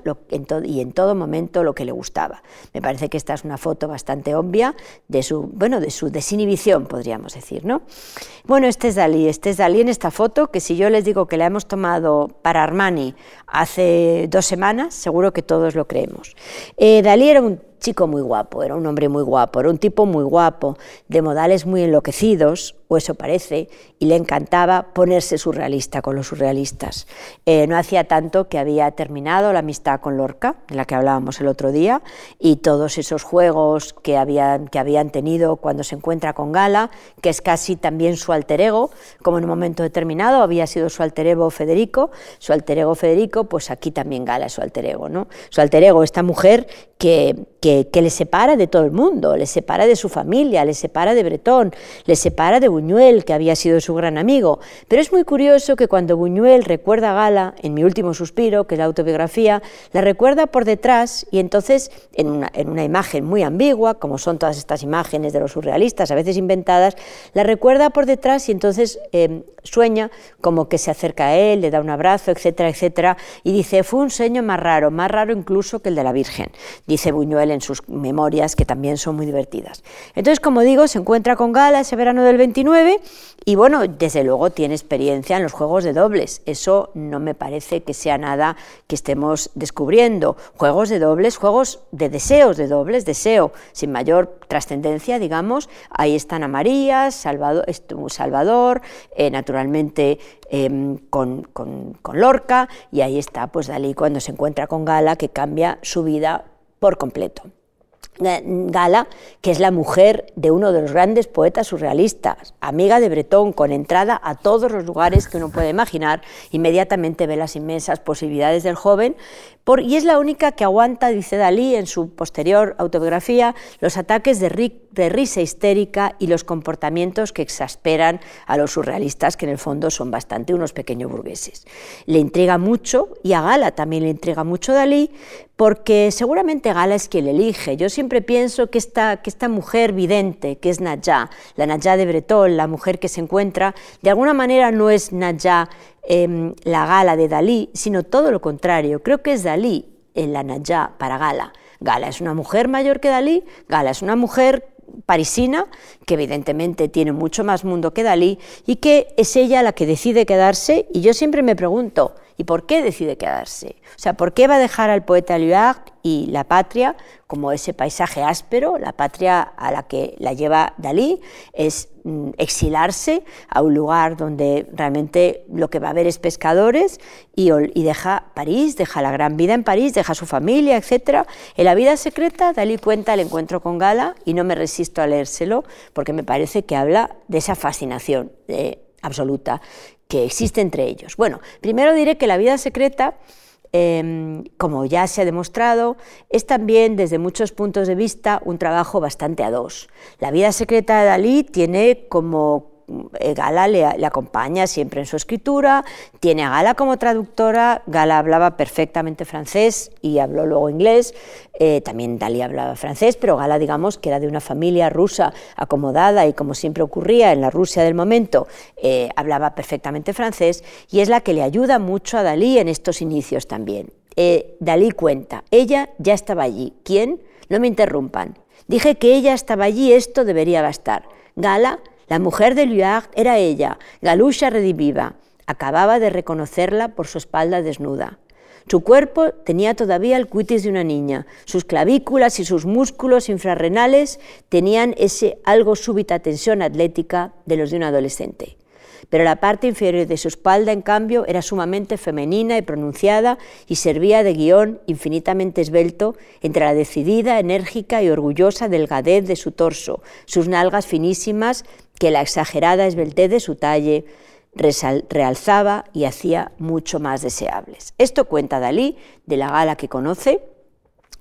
y en todo momento lo que le gustaba. Me parece que esta es una foto bastante obvia de su, bueno, de su desinhibición, podríamos decir, ¿no? Bueno, este es Dalí este es Dalí en esta foto, que si yo les digo que la hemos tomado para Armani hace dos semanas, seguro que todos lo creemos. Eh, Dalí era un muy guapo, era un hombre muy guapo, era un tipo muy guapo, de modales muy enloquecidos, o eso parece, y le encantaba ponerse surrealista con los surrealistas. Eh, no hacía tanto que había terminado la amistad con Lorca, de la que hablábamos el otro día, y todos esos juegos que habían, que habían tenido cuando se encuentra con Gala, que es casi también su alter ego, como en un momento determinado había sido su alter ego Federico, su alter ego Federico, pues aquí también Gala es su alter ego, ¿no? Su alter ego, esta mujer que, que, que le separa de todo el mundo, le separa de su familia, le separa de Bretón, le separa de Buñuel, que había sido su gran amigo. Pero es muy curioso que cuando Buñuel recuerda a Gala, en Mi último suspiro, que es la autobiografía, la recuerda por detrás y entonces, en una, en una imagen muy ambigua, como son todas estas imágenes de los surrealistas, a veces inventadas, la recuerda por detrás y entonces em, sueña como que se acerca a él, le da un abrazo, etcétera, etcétera, y dice, fue un sueño más raro, más raro incluso que el de la Virgen, dice Buñuel en sus memorias, que también son muy divertidas. Entonces, como digo, se encuentra con Gala ese verano del 29 y bueno, desde luego tiene experiencia en los juegos de dobles. Eso no me parece que sea nada que estemos descubriendo. Juegos de dobles, juegos de deseos de dobles, deseo sin mayor trascendencia, digamos. Ahí están a María, Salvador, Salvador eh, naturalmente em, con, con Lorca, y ahí está pues Dalí cuando se encuentra con Gala, que cambia su vida por completo. Gala, que es la mujer de uno de los grandes poetas surrealistas, amiga de Bretón, con entrada a todos los lugares que uno puede imaginar, inmediatamente ve las inmensas posibilidades del joven, y es la única que aguanta, dice Dalí en su posterior autobiografía, los ataques de, risa histérica y los comportamientos que exasperan a los surrealistas, que en el fondo son bastante unos pequeños burgueses. Le intriga mucho, y a Gala también le intriga mucho Dalí, porque seguramente Gala es quien elige. Yo siempre pienso que esta, mujer vidente, que es Nayá, la Nayá de Bretón, la mujer que se encuentra, de alguna manera no es Nayá em, la Gala de Dalí, sino todo lo contrario. Creo que es Dalí en la Nayá para Gala. Gala es una mujer mayor que Dalí, Gala es una mujer parisina, que evidentemente tiene mucho más mundo que Dalí, y que es ella la que decide quedarse, y yo siempre me pregunto, ¿Y por qué decide quedarse? O sea, ¿por qué va a dejar al poeta Luard y la patria como ese paisaje áspero? La patria a la que la lleva Dalí es mm, exilarse a un lugar donde realmente lo que va a ver es pescadores y, y, deja París, deja la gran vida en París, deja su familia, etc. En la vida secreta, Dalí cuenta el encuentro con Gala y no me resisto a leérselo porque me parece que habla de esa fascinación eh, absoluta que existe entre ellos. Bueno, primero diré que la vida secreta, em, como ya se ha demostrado, es también desde muchos puntos de vista un trabajo bastante a dos. La vida secreta de Dalí tiene como Gala le, acompaña siempre en su escritura, tiene a Gala como traductora, Gala hablaba perfectamente francés y habló luego inglés, eh, también Dalí hablaba francés, pero Gala digamos que era de una familia rusa acomodada y como siempre ocurría en la Rusia del momento, eh, hablaba perfectamente francés y es la que le ayuda mucho a Dalí en estos inicios también. Dalí cuenta, ella ya estaba allí, ¿quién? No me interrumpan. Dije que ella estaba allí, esto debería bastar. Gala la mujer de Luard era ella, Galusha rediviva. Acababa de reconocerla por su espalda desnuda. Su cuerpo tenía todavía el cutis de una niña. Sus clavículas y sus músculos infrarrenales tenían ese algo súbita tensión atlética de los de un adolescente pero la parte inferior de su espalda, en cambio, era sumamente femenina y pronunciada y servía de guion infinitamente esbelto entre la decidida, enérgica y orgullosa delgadez de su torso, sus nalgas finísimas que la exagerada esbeltez de su talle realzaba y hacía mucho más deseables. Esto cuenta Dalí de la gala que conoce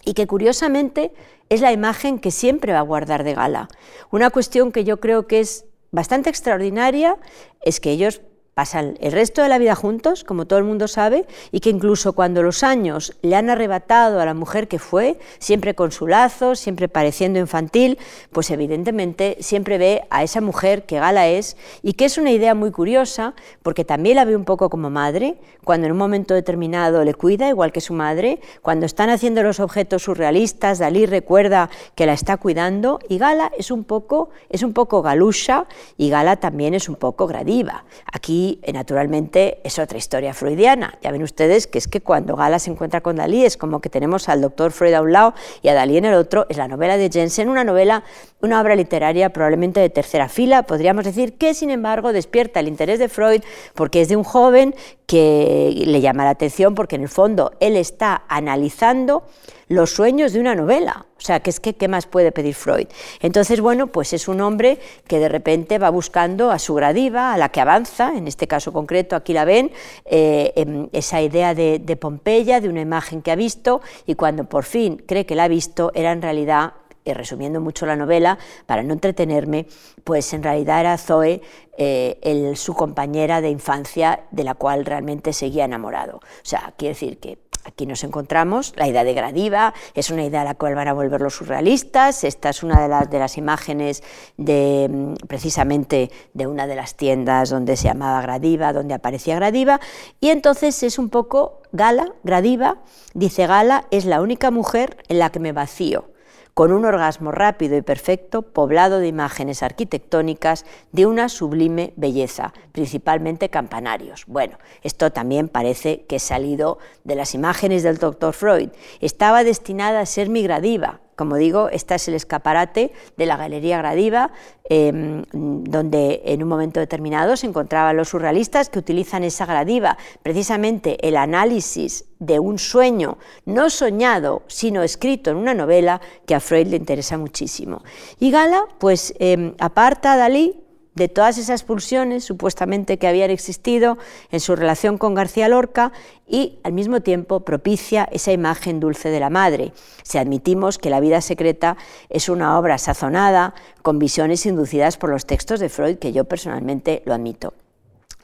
y que curiosamente es la imagen que siempre va a guardar de gala. Una cuestión que yo creo que es bastante extraordinaria es que ellos pasan el resto de la vida juntos, como todo el mundo sabe, y que incluso cuando los años le han arrebatado a la mujer que fue, siempre con su lazo, siempre pareciendo infantil, pues evidentemente siempre ve a esa mujer que Gala es y que es una idea muy curiosa, porque también la ve un poco como madre, cuando en un momento determinado le cuida, igual que su madre, cuando están haciendo los objetos surrealistas, Dalí recuerda que la está cuidando, y Gala es un poco, es un poco galusha, y Gala también es un poco gradiva. Aquí y naturalmente es otra historia freudiana. Ya ven ustedes que es que cuando Gala se encuentra con Dalí es como que tenemos al doctor Freud a un lado y a Dalí en el otro. Es la novela de Jensen, una novela, una obra literaria probablemente de tercera fila, podríamos decir, que sin embargo despierta el interés de Freud porque es de un joven que le llama la atención porque en el fondo él está analizando los sueños de una novela. O sea, que es que, ¿qué más puede pedir Freud? Entonces, bueno, pues es un hombre que de repente va buscando a su gradiva, a la que avanza, en este caso concreto, aquí la ven, eh, esa idea de, Pompeya, de una imagen que ha visto, y cuando por fin cree que la ha visto, era en realidad y resumiendo mucho la novela, para no entretenerme, pues en realidad era Zoe eh, su compañera de infancia de la cual realmente seguía enamorado. O sea, quiere decir que aquí nos encontramos, la idea de Gradiva es una idea a la cual van a volver los surrealistas, esta es una de, las, de las imágenes de mm, precisamente de una de las tiendas donde se llamaba Gradiva, donde aparecía Gradiva, y entonces es un poco Gala, Gradiva, dice Gala, es la única mujer en la que me vacío con un orgasmo rápido y perfecto, poblado de imágenes arquitectónicas de una sublime belleza, principalmente campanarios. Bueno, esto también parece que es salido de las imágenes del doctor Freud. Estaba destinada a ser migradiva, como digo, este es el escaparate de la Galería Gradiva, em, donde en un momento determinado se encontraban los surrealistas que utilizan esa gradiva, precisamente el análisis de un sueño no soñado, sino escrito en una novela que a Freud le interesa muchísimo. Y Gala, pues em, aparta a Dalí de todas esas pulsiones supuestamente que habían existido en su relación con García Lorca y al mismo tiempo propicia esa imagen dulce de la madre. Si admitimos que La vida secreta es una obra sazonada con visiones inducidas por los textos de Freud, que yo personalmente lo admito.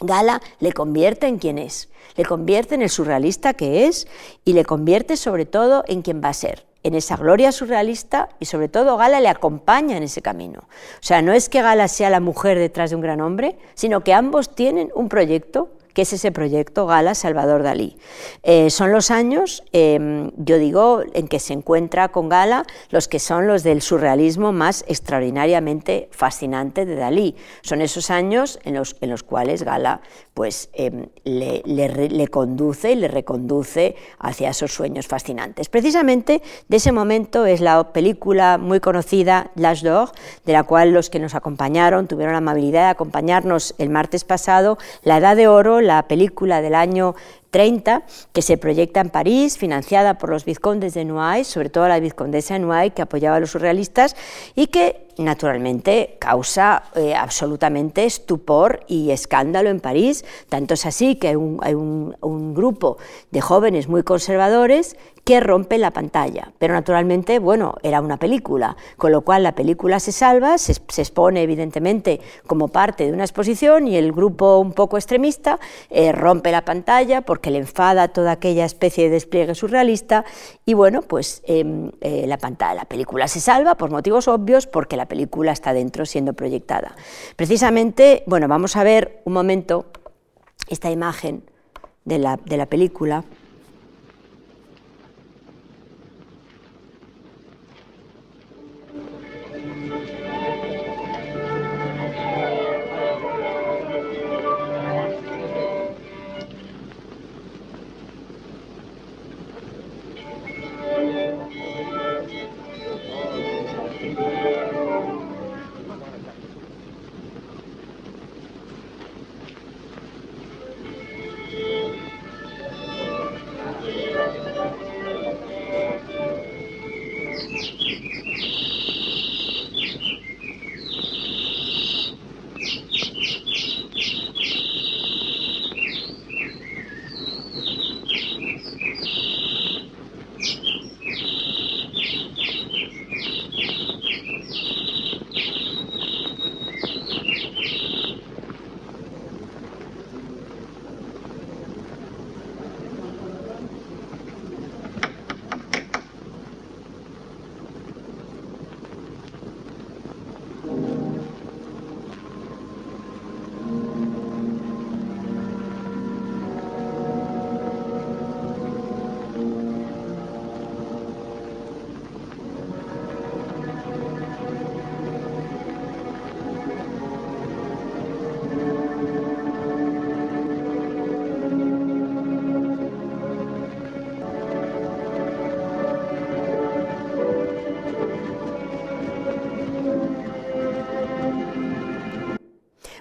Gala le convierte en quien es, le convierte en el surrealista que es y le convierte sobre todo en quien va a ser en esa gloria surrealista y sobre todo Gala le acompaña en ese camino. O sea, no es que Gala sea la mujer detrás de un gran hombre, sino que ambos tienen un proyecto que es ese proyecto Gala Salvador Dalí. Eh, son los años, em, yo digo, en que se encuentra con Gala los que son los del surrealismo más extraordinariamente fascinante de Dalí. Son esos años en los, en los cuales Gala pues, em, le, le, conduce y le reconduce hacia esos sueños fascinantes. Precisamente de ese momento es la película muy conocida L'Âge d'Or, de la cual los que nos acompañaron tuvieron la amabilidad de acompañarnos el martes pasado, La Edad de Oro, la película del año 30, que se proyecta en París, financiada por los vizcondes de Noailles, sobre todo la vizcondesa de Noailles, que apoyaba a los surrealistas, y que naturalmente causa eh, absolutamente estupor y escándalo en París. Tanto es así que hay un, grupo de jóvenes muy conservadores que rompe la pantalla. Pero naturalmente, bueno, era una película, con lo cual la película se salva, se, expone evidentemente como parte de una exposición y el grupo un poco extremista eh, rompe la pantalla porque le enfada toda aquella especie de despliegue surrealista y bueno, pues em, eh, la pantalla, la película se salva por motivos obvios porque la película está dentro siendo proyectada. Precisamente, bueno, vamos a ver un momento esta imagen de la, de la película.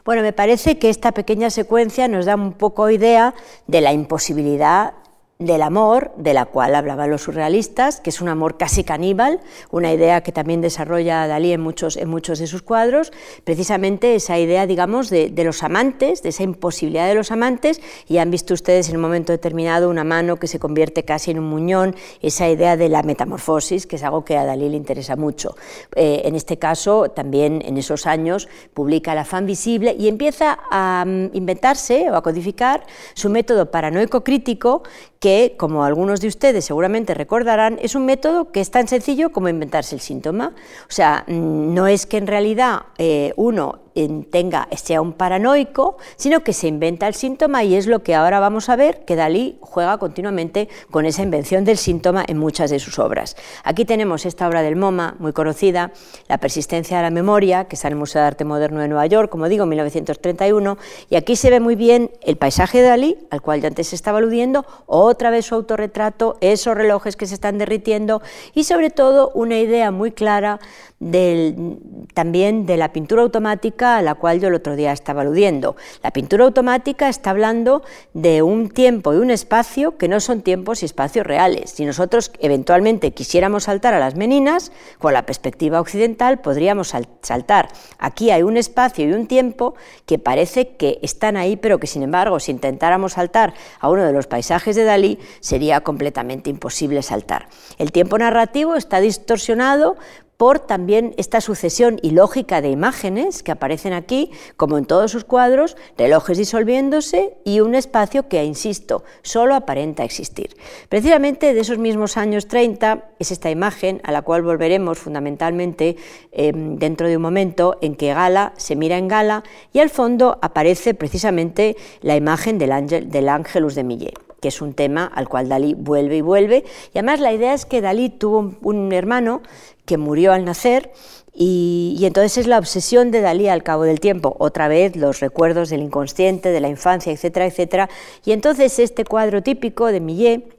Bueno, me parece que esta pequeña secuencia nos da un poco idea de la imposibilidad del amor, de la cual hablaban los surrealistas, que es un amor casi caníbal, una idea que también desarrolla Dalí en muchos, en muchos de sus cuadros, precisamente esa idea, digamos, de, los amantes, de esa imposibilidad de los amantes, y han visto ustedes en un momento determinado una mano que se convierte casi en un muñón, esa idea de la metamorfosis, que es algo que a Dalí le interesa mucho. Eh, en este caso, también en esos años, publica La fan visible y empieza a mm, inventarse o a codificar su método paranoico crítico, que, como algunos de ustedes seguramente recordarán, es un método que es tan sencillo como inventarse el síntoma. O sea, mm, no es que en realidad eh, uno tenga, sea un paranoico, sino que se inventa el síntoma y es lo que ahora vamos a ver que Dalí juega continuamente con esa invención del síntoma en muchas de sus obras. Aquí tenemos esta obra del MoMA, muy conocida, La persistencia de la memoria, que está en el Museo de Arte Moderno de Nueva York, como digo, 1931, y aquí se ve muy bien el paisaje de Dalí, al cual ya antes estaba aludiendo, otra vez su autorretrato, esos relojes que se están derritiendo y sobre todo una idea muy clara también de la pintura automática a la cual yo el otro día estaba aludiendo. La pintura automática está hablando de un tiempo y un espacio que no son tiempos y espacios reales. Si nosotros eventualmente quisiéramos saltar a las meninas, con la perspectiva occidental podríamos saltar. Aquí hay un espacio y un tiempo que parece que están ahí, pero que sin embargo, si intentáramos saltar a uno de los paisajes de Dalí, sería completamente imposible saltar. El tiempo narrativo está distorsionado por también esta sucesión ilógica de imágenes que aparecen aquí, como en todos sus cuadros, relojes disolviéndose y un espacio que, insisto, solo aparenta existir. Precisamente de esos mismos años 30 es esta imagen a la cual volveremos fundamentalmente em, dentro de un momento en que Gala se mira en Gala y al fondo aparece precisamente la imagen del, ángel, del Ángelus de Millet que es un tema al cual Dalí vuelve y vuelve. Y además la idea es que Dalí tuvo un hermano que murió al nacer y, entonces es la obsesión de Dalí al cabo del tiempo, otra vez los recuerdos del inconsciente, de la infancia, etcétera, etcétera. Y entonces este cuadro típico de Millet,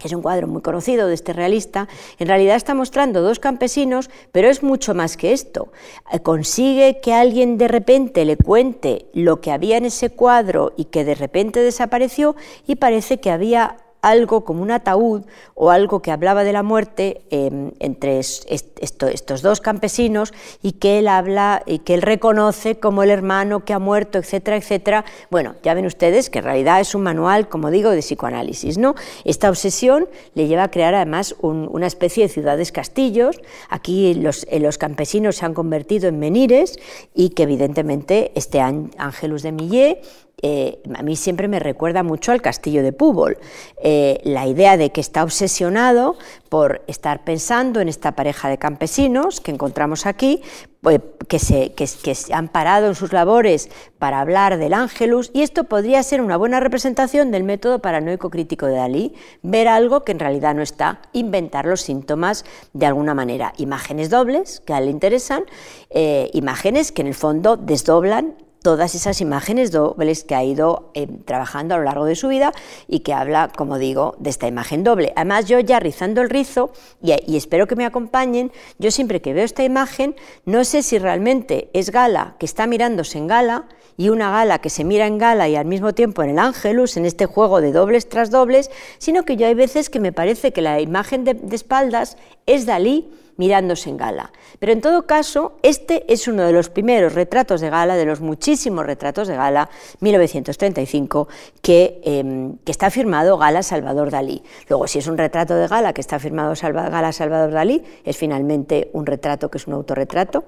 que es un cuadro muy conocido de este realista, en realidad está mostrando dos campesinos, pero es mucho más que esto. Eh, consigue que alguien de repente le cuente lo que había en ese cuadro y que de repente desapareció y parece que había algo como un ataúd o algo que hablaba de la muerte em, entre estos dos campesinos y que él habla y que él reconoce como el hermano que ha muerto, etcétera, etcétera. Bueno, ya ven ustedes que en realidad es un manual, como digo, de psicoanálisis. ¿no? Esta obsesión le lleva a crear además una especie de ciudades-castillos. Aquí los, eh, los, campesinos se han convertido en menires y que evidentemente este Ángelus de Millet eh, a mí siempre me recuerda mucho al castillo de Púbol. Eh, la idea de que está obsesionado por estar pensando en esta pareja de campesinos que encontramos aquí, pues, que, se, que, se han parado en sus labores para hablar del ángelus, y esto podría ser una buena representación del método paranoico crítico de Dalí, ver algo que en realidad no está, inventar los síntomas de alguna manera. Imágenes dobles que a él le interesan, eh, imágenes que en el fondo desdoblan todas esas imágenes dobles que ha ido eh, trabajando a lo largo de su vida y que habla, como digo, de esta imagen doble. Además, yo ya rizando el rizo, y, espero que me acompañen, yo siempre que veo esta imagen, no sé si realmente es Gala que está mirándose en Gala y una Gala que se mira en Gala y al mismo tiempo en el Ángelus, en este juego de dobles tras dobles, sino que yo hay veces que me parece que la imagen de, de espaldas es Dalí mirándose en gala. Pero en todo caso, este es uno de los primeros retratos de gala, de los muchísimos retratos de gala, 1935, que, em, que está firmado Gala Salvador Dalí. Luego, si es un retrato de gala que está firmado Gala Salvador Dalí, es finalmente un retrato que es un autorretrato.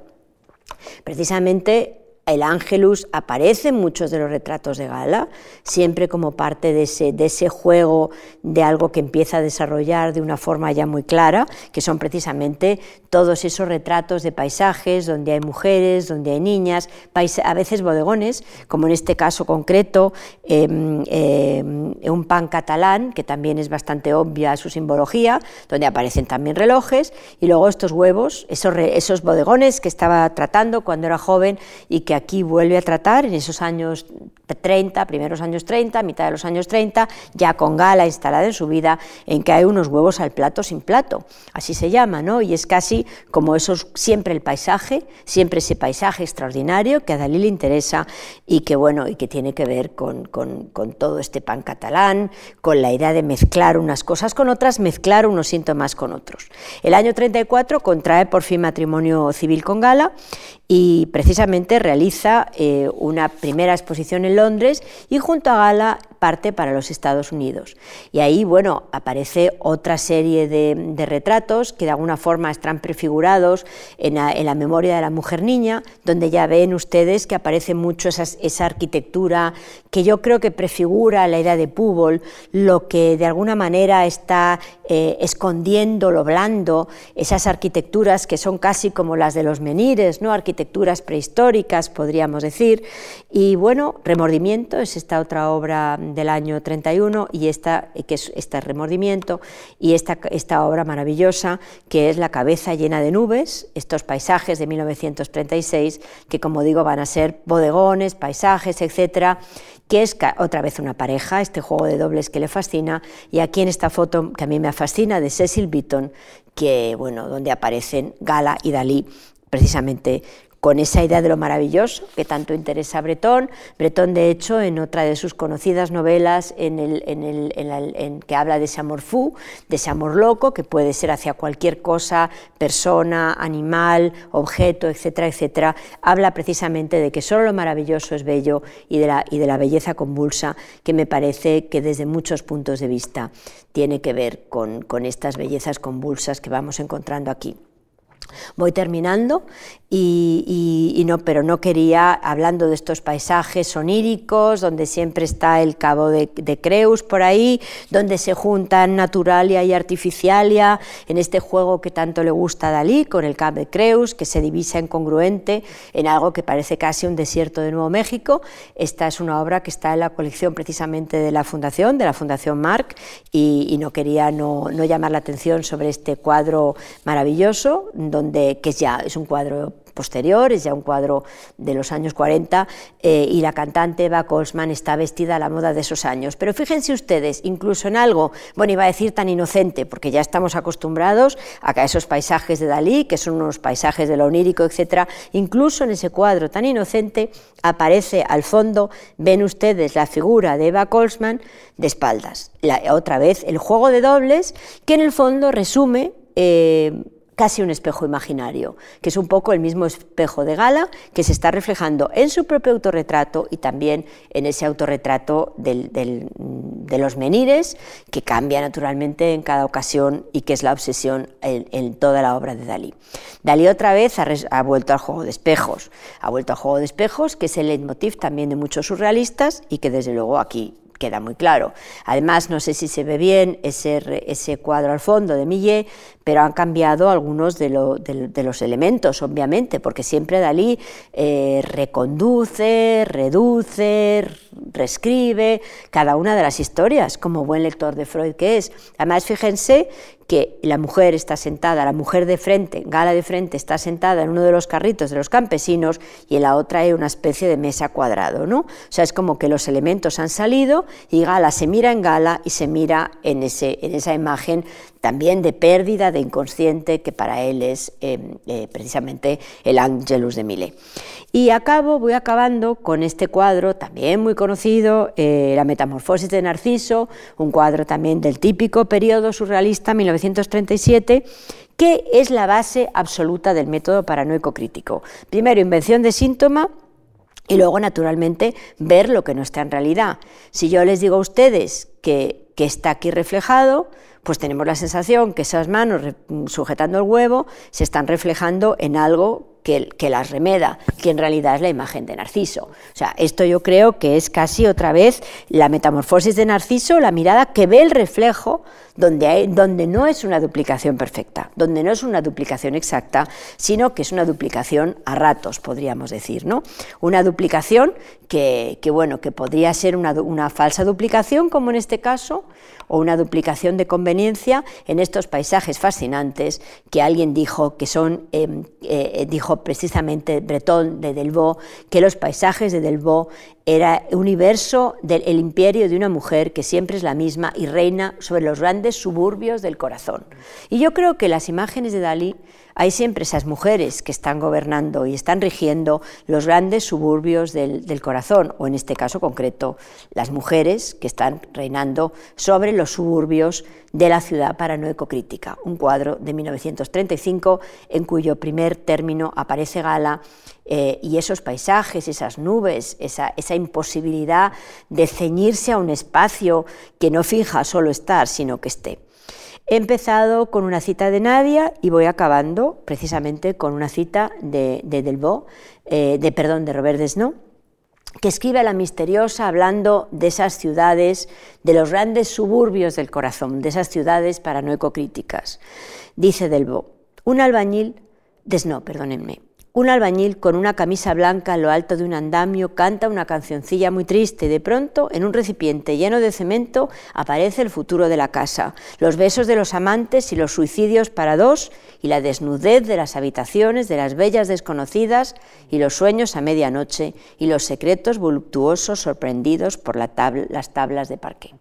Precisamente el ángelus aparece en muchos de los retratos de Gala, siempre como parte de ese, juego de algo que empieza a desarrollar de una forma ya muy clara, que son precisamente todos esos retratos de paisajes donde hay mujeres, donde hay niñas, a veces bodegones, como en este caso concreto, em, em, un pan catalán, que también es bastante obvia su simbología, donde aparecen también relojes, y luego estos huevos, esos, esos bodegones que estaba tratando cuando era joven y que aquí vuelve a tratar en esos años 30, primeros años 30, mitad de los años 30, ya con Gala instalada en su vida, en que hay unos huevos al plato sin plato, así se llama, ¿no? Y es casi como esos, siempre el paisaje, siempre ese paisaje extraordinario que a Dalí le interesa y que, bueno, y que tiene que ver con, con, con todo este pan catalán, con la idea de mezclar unas cosas con otras, mezclar unos síntomas con otros. El año 34 contrae por fin matrimonio civil con Gala y precisamente realiza eh, una primera exposición en Londres y junto a Gala parte para los Estados Unidos. Y ahí, bueno, aparece otra serie de, retratos que de alguna forma están prefigurados en la, memoria de la mujer niña, donde ya ven ustedes que aparece mucho esa arquitectura que yo creo que prefigura la idea de Púbol, lo que de alguna manera está eh, escondiendo lo blando, esas arquitecturas que son casi como las de los menires, ¿no? arquitecturas prehistóricas, podríamos decir. Y bueno, Remordimiento es esta otra obra del año 31 y esta, que es este Remordimiento y esta, esta obra maravillosa que es La cabeza llena de nubes, estos paisajes de 1936 que como digo van a ser bodegones, paisajes, etcétera, que es otra vez una pareja, este juego de dobles que le fascina, y aquí en esta foto que a mí me fascina de Cecil Beaton, que bueno, donde aparecen Gala y Dalí precisamente con esa idea de lo maravilloso que tanto interesa a Bretón. Bretón, de hecho, en otra de sus conocidas novelas, en el, el, en que habla de ese amor fou, de ese amor loco, que puede ser hacia cualquier cosa, persona, animal, objeto, etcétera, etcétera, habla precisamente de que solo lo maravilloso es bello y de la, y de la belleza convulsa, que me parece que desde muchos puntos de vista tiene que ver con, con estas bellezas convulsas que vamos encontrando aquí. Voy terminando y, no, pero no quería, hablando de estos paisajes oníricos, donde siempre está el cabo de, Creus por ahí, donde se juntan naturalia y artificialia, en este juego que tanto le gusta a Dalí, con el cabo de Creus, que se divisa en congruente en algo que parece casi un desierto de Nuevo México. Esta es una obra que está en la colección precisamente de la Fundación, de la Fundación Marc, y, no quería no, no llamar la atención sobre este cuadro maravilloso, donde, que ya es un cuadro posterior, es ya un cuadro de los años 40, eh, y la cantante Eva Colsman está vestida a la moda de esos años. Pero fíjense ustedes, incluso en algo, bueno, iba a decir tan inocente, porque ya estamos acostumbrados a esos paisajes de Dalí, que son unos paisajes de lo onírico, etcétera, incluso en ese cuadro tan inocente aparece al fondo, ven ustedes la figura de Eva Colsman de espaldas. otra vez, el juego de dobles, que en el fondo resume eh, casi un espejo imaginario, que es un poco el mismo espejo de Gala que se está reflejando en su propio autorretrato y también en ese autorretrato de los menires, que cambia naturalmente en cada ocasión y que es la obsesión en, toda la obra de Dalí. Dalí otra vez ha, ha, vuelto al juego de espejos, ha vuelto al juego de espejos, que es el leitmotiv también de muchos surrealistas y que desde luego aquí queda muy claro. Además, no sé si se ve bien ese, ese cuadro al fondo de Millet, pero han cambiado algunos de, los elementos, obviamente, porque siempre Dalí eh, reconduce, reduce, reescribe cada una de las historias, como buen lector de Freud que es. Además, fíjense que la mujer está sentada, la mujer de frente, Gala de frente, está sentada en uno de los carritos de los campesinos y en la otra hay una especie de mesa cuadrado, ¿no? O sea, es como que los elementos han salido y Gala se mira en Gala y se mira en, ese, en esa imagen también de pérdida, de inconsciente, que para él es eh, eh, precisamente el Angelus de Millet. Y acabo, voy acabando con este cuadro también muy conocido, eh, La Metamorfosis de Narciso, un cuadro también del típico periodo surrealista 1937, que es la base absoluta del método paranoico crítico. Primero, invención de síntoma, y luego, naturalmente, ver lo que no está en realidad. Si yo les digo a ustedes que, que está aquí reflejado, pues tenemos la sensación que esas manos sujetando el huevo se están reflejando en algo que, las remeda, que en realidad es la imagen de Narciso. O sea, esto yo creo que es casi otra vez la metamorfosis de Narciso, la mirada que ve el reflejo donde, donde no es una duplicación perfecta, donde no es una duplicación exacta, sino que es una duplicación a ratos, podríamos decir, ¿no? Una duplicación que, que bueno, que podría ser una, una falsa duplicación, como en este caso, o una duplicación de conveniencia en estos paisajes fascinantes que alguien dijo que son, em, eh, dijo precisamente Breton de Delvaux, que los paisajes de Delvaux era universo del imperio de una mujer que siempre es la misma y reina sobre los grandes grandes suburbios del corazón. Y yo creo que las imágenes de Dalí hay siempre esas mujeres que están gobernando y están rigiendo los grandes suburbios del, corazón, o en este caso concreto, las mujeres que están reinando sobre los suburbios de la ciudad paranoico-crítica, un cuadro de 1935 en cuyo primer término aparece Gala eh, y esos paisajes, esas nubes, esa, esa imposibilidad de ceñirse a un espacio que no fija solo estar, sino que esté. He empezado con una cita de Nadia y voy acabando precisamente con una cita de, de eh, de, perdón, de Robert Desnos, que escribe a la misteriosa hablando de esas ciudades, de los grandes suburbios del corazón, de esas ciudades paranoico-críticas. Dice Delvaux, un albañil, Desnos, perdónenme, un albañil con una camisa blanca a lo alto de un andamio canta una cancioncilla muy triste y de pronto, en un recipiente lleno de cemento, aparece el futuro de la casa, los besos de los amantes y los suicidios para dos y la desnudez de las habitaciones de las bellas desconocidas y los sueños a medianoche y los secretos voluptuosos sorprendidos por las tablas de parque.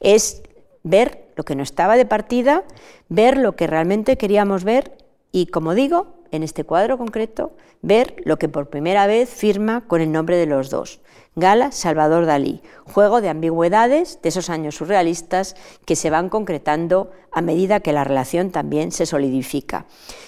Es ver lo que no estaba de partida, ver lo que realmente queríamos ver y, como digo, en este cuadro concreto, ver lo que por primera vez firma con el nombre de los dos, Gala Salvador Dalí, juego de ambigüedades de esos años surrealistas que se van concretando a medida que la relación también se solidifica.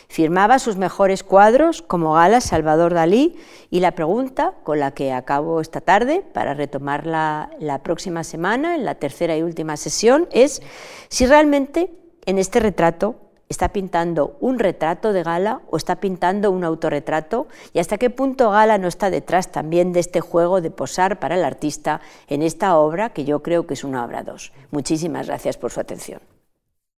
Firmaba sus mejores cuadros como Gala Salvador Dalí y la pregunta con la que acabo esta tarde para retomar la, la próxima semana, en la tercera y última sesión, es si realmente en este retrato está pintando un retrato de Gala o está pintando un autorretrato y hasta qué punto Gala no está detrás también de este juego de posar para el artista en esta obra que yo creo que es una obra dos. Muchísimas gracias por su atención.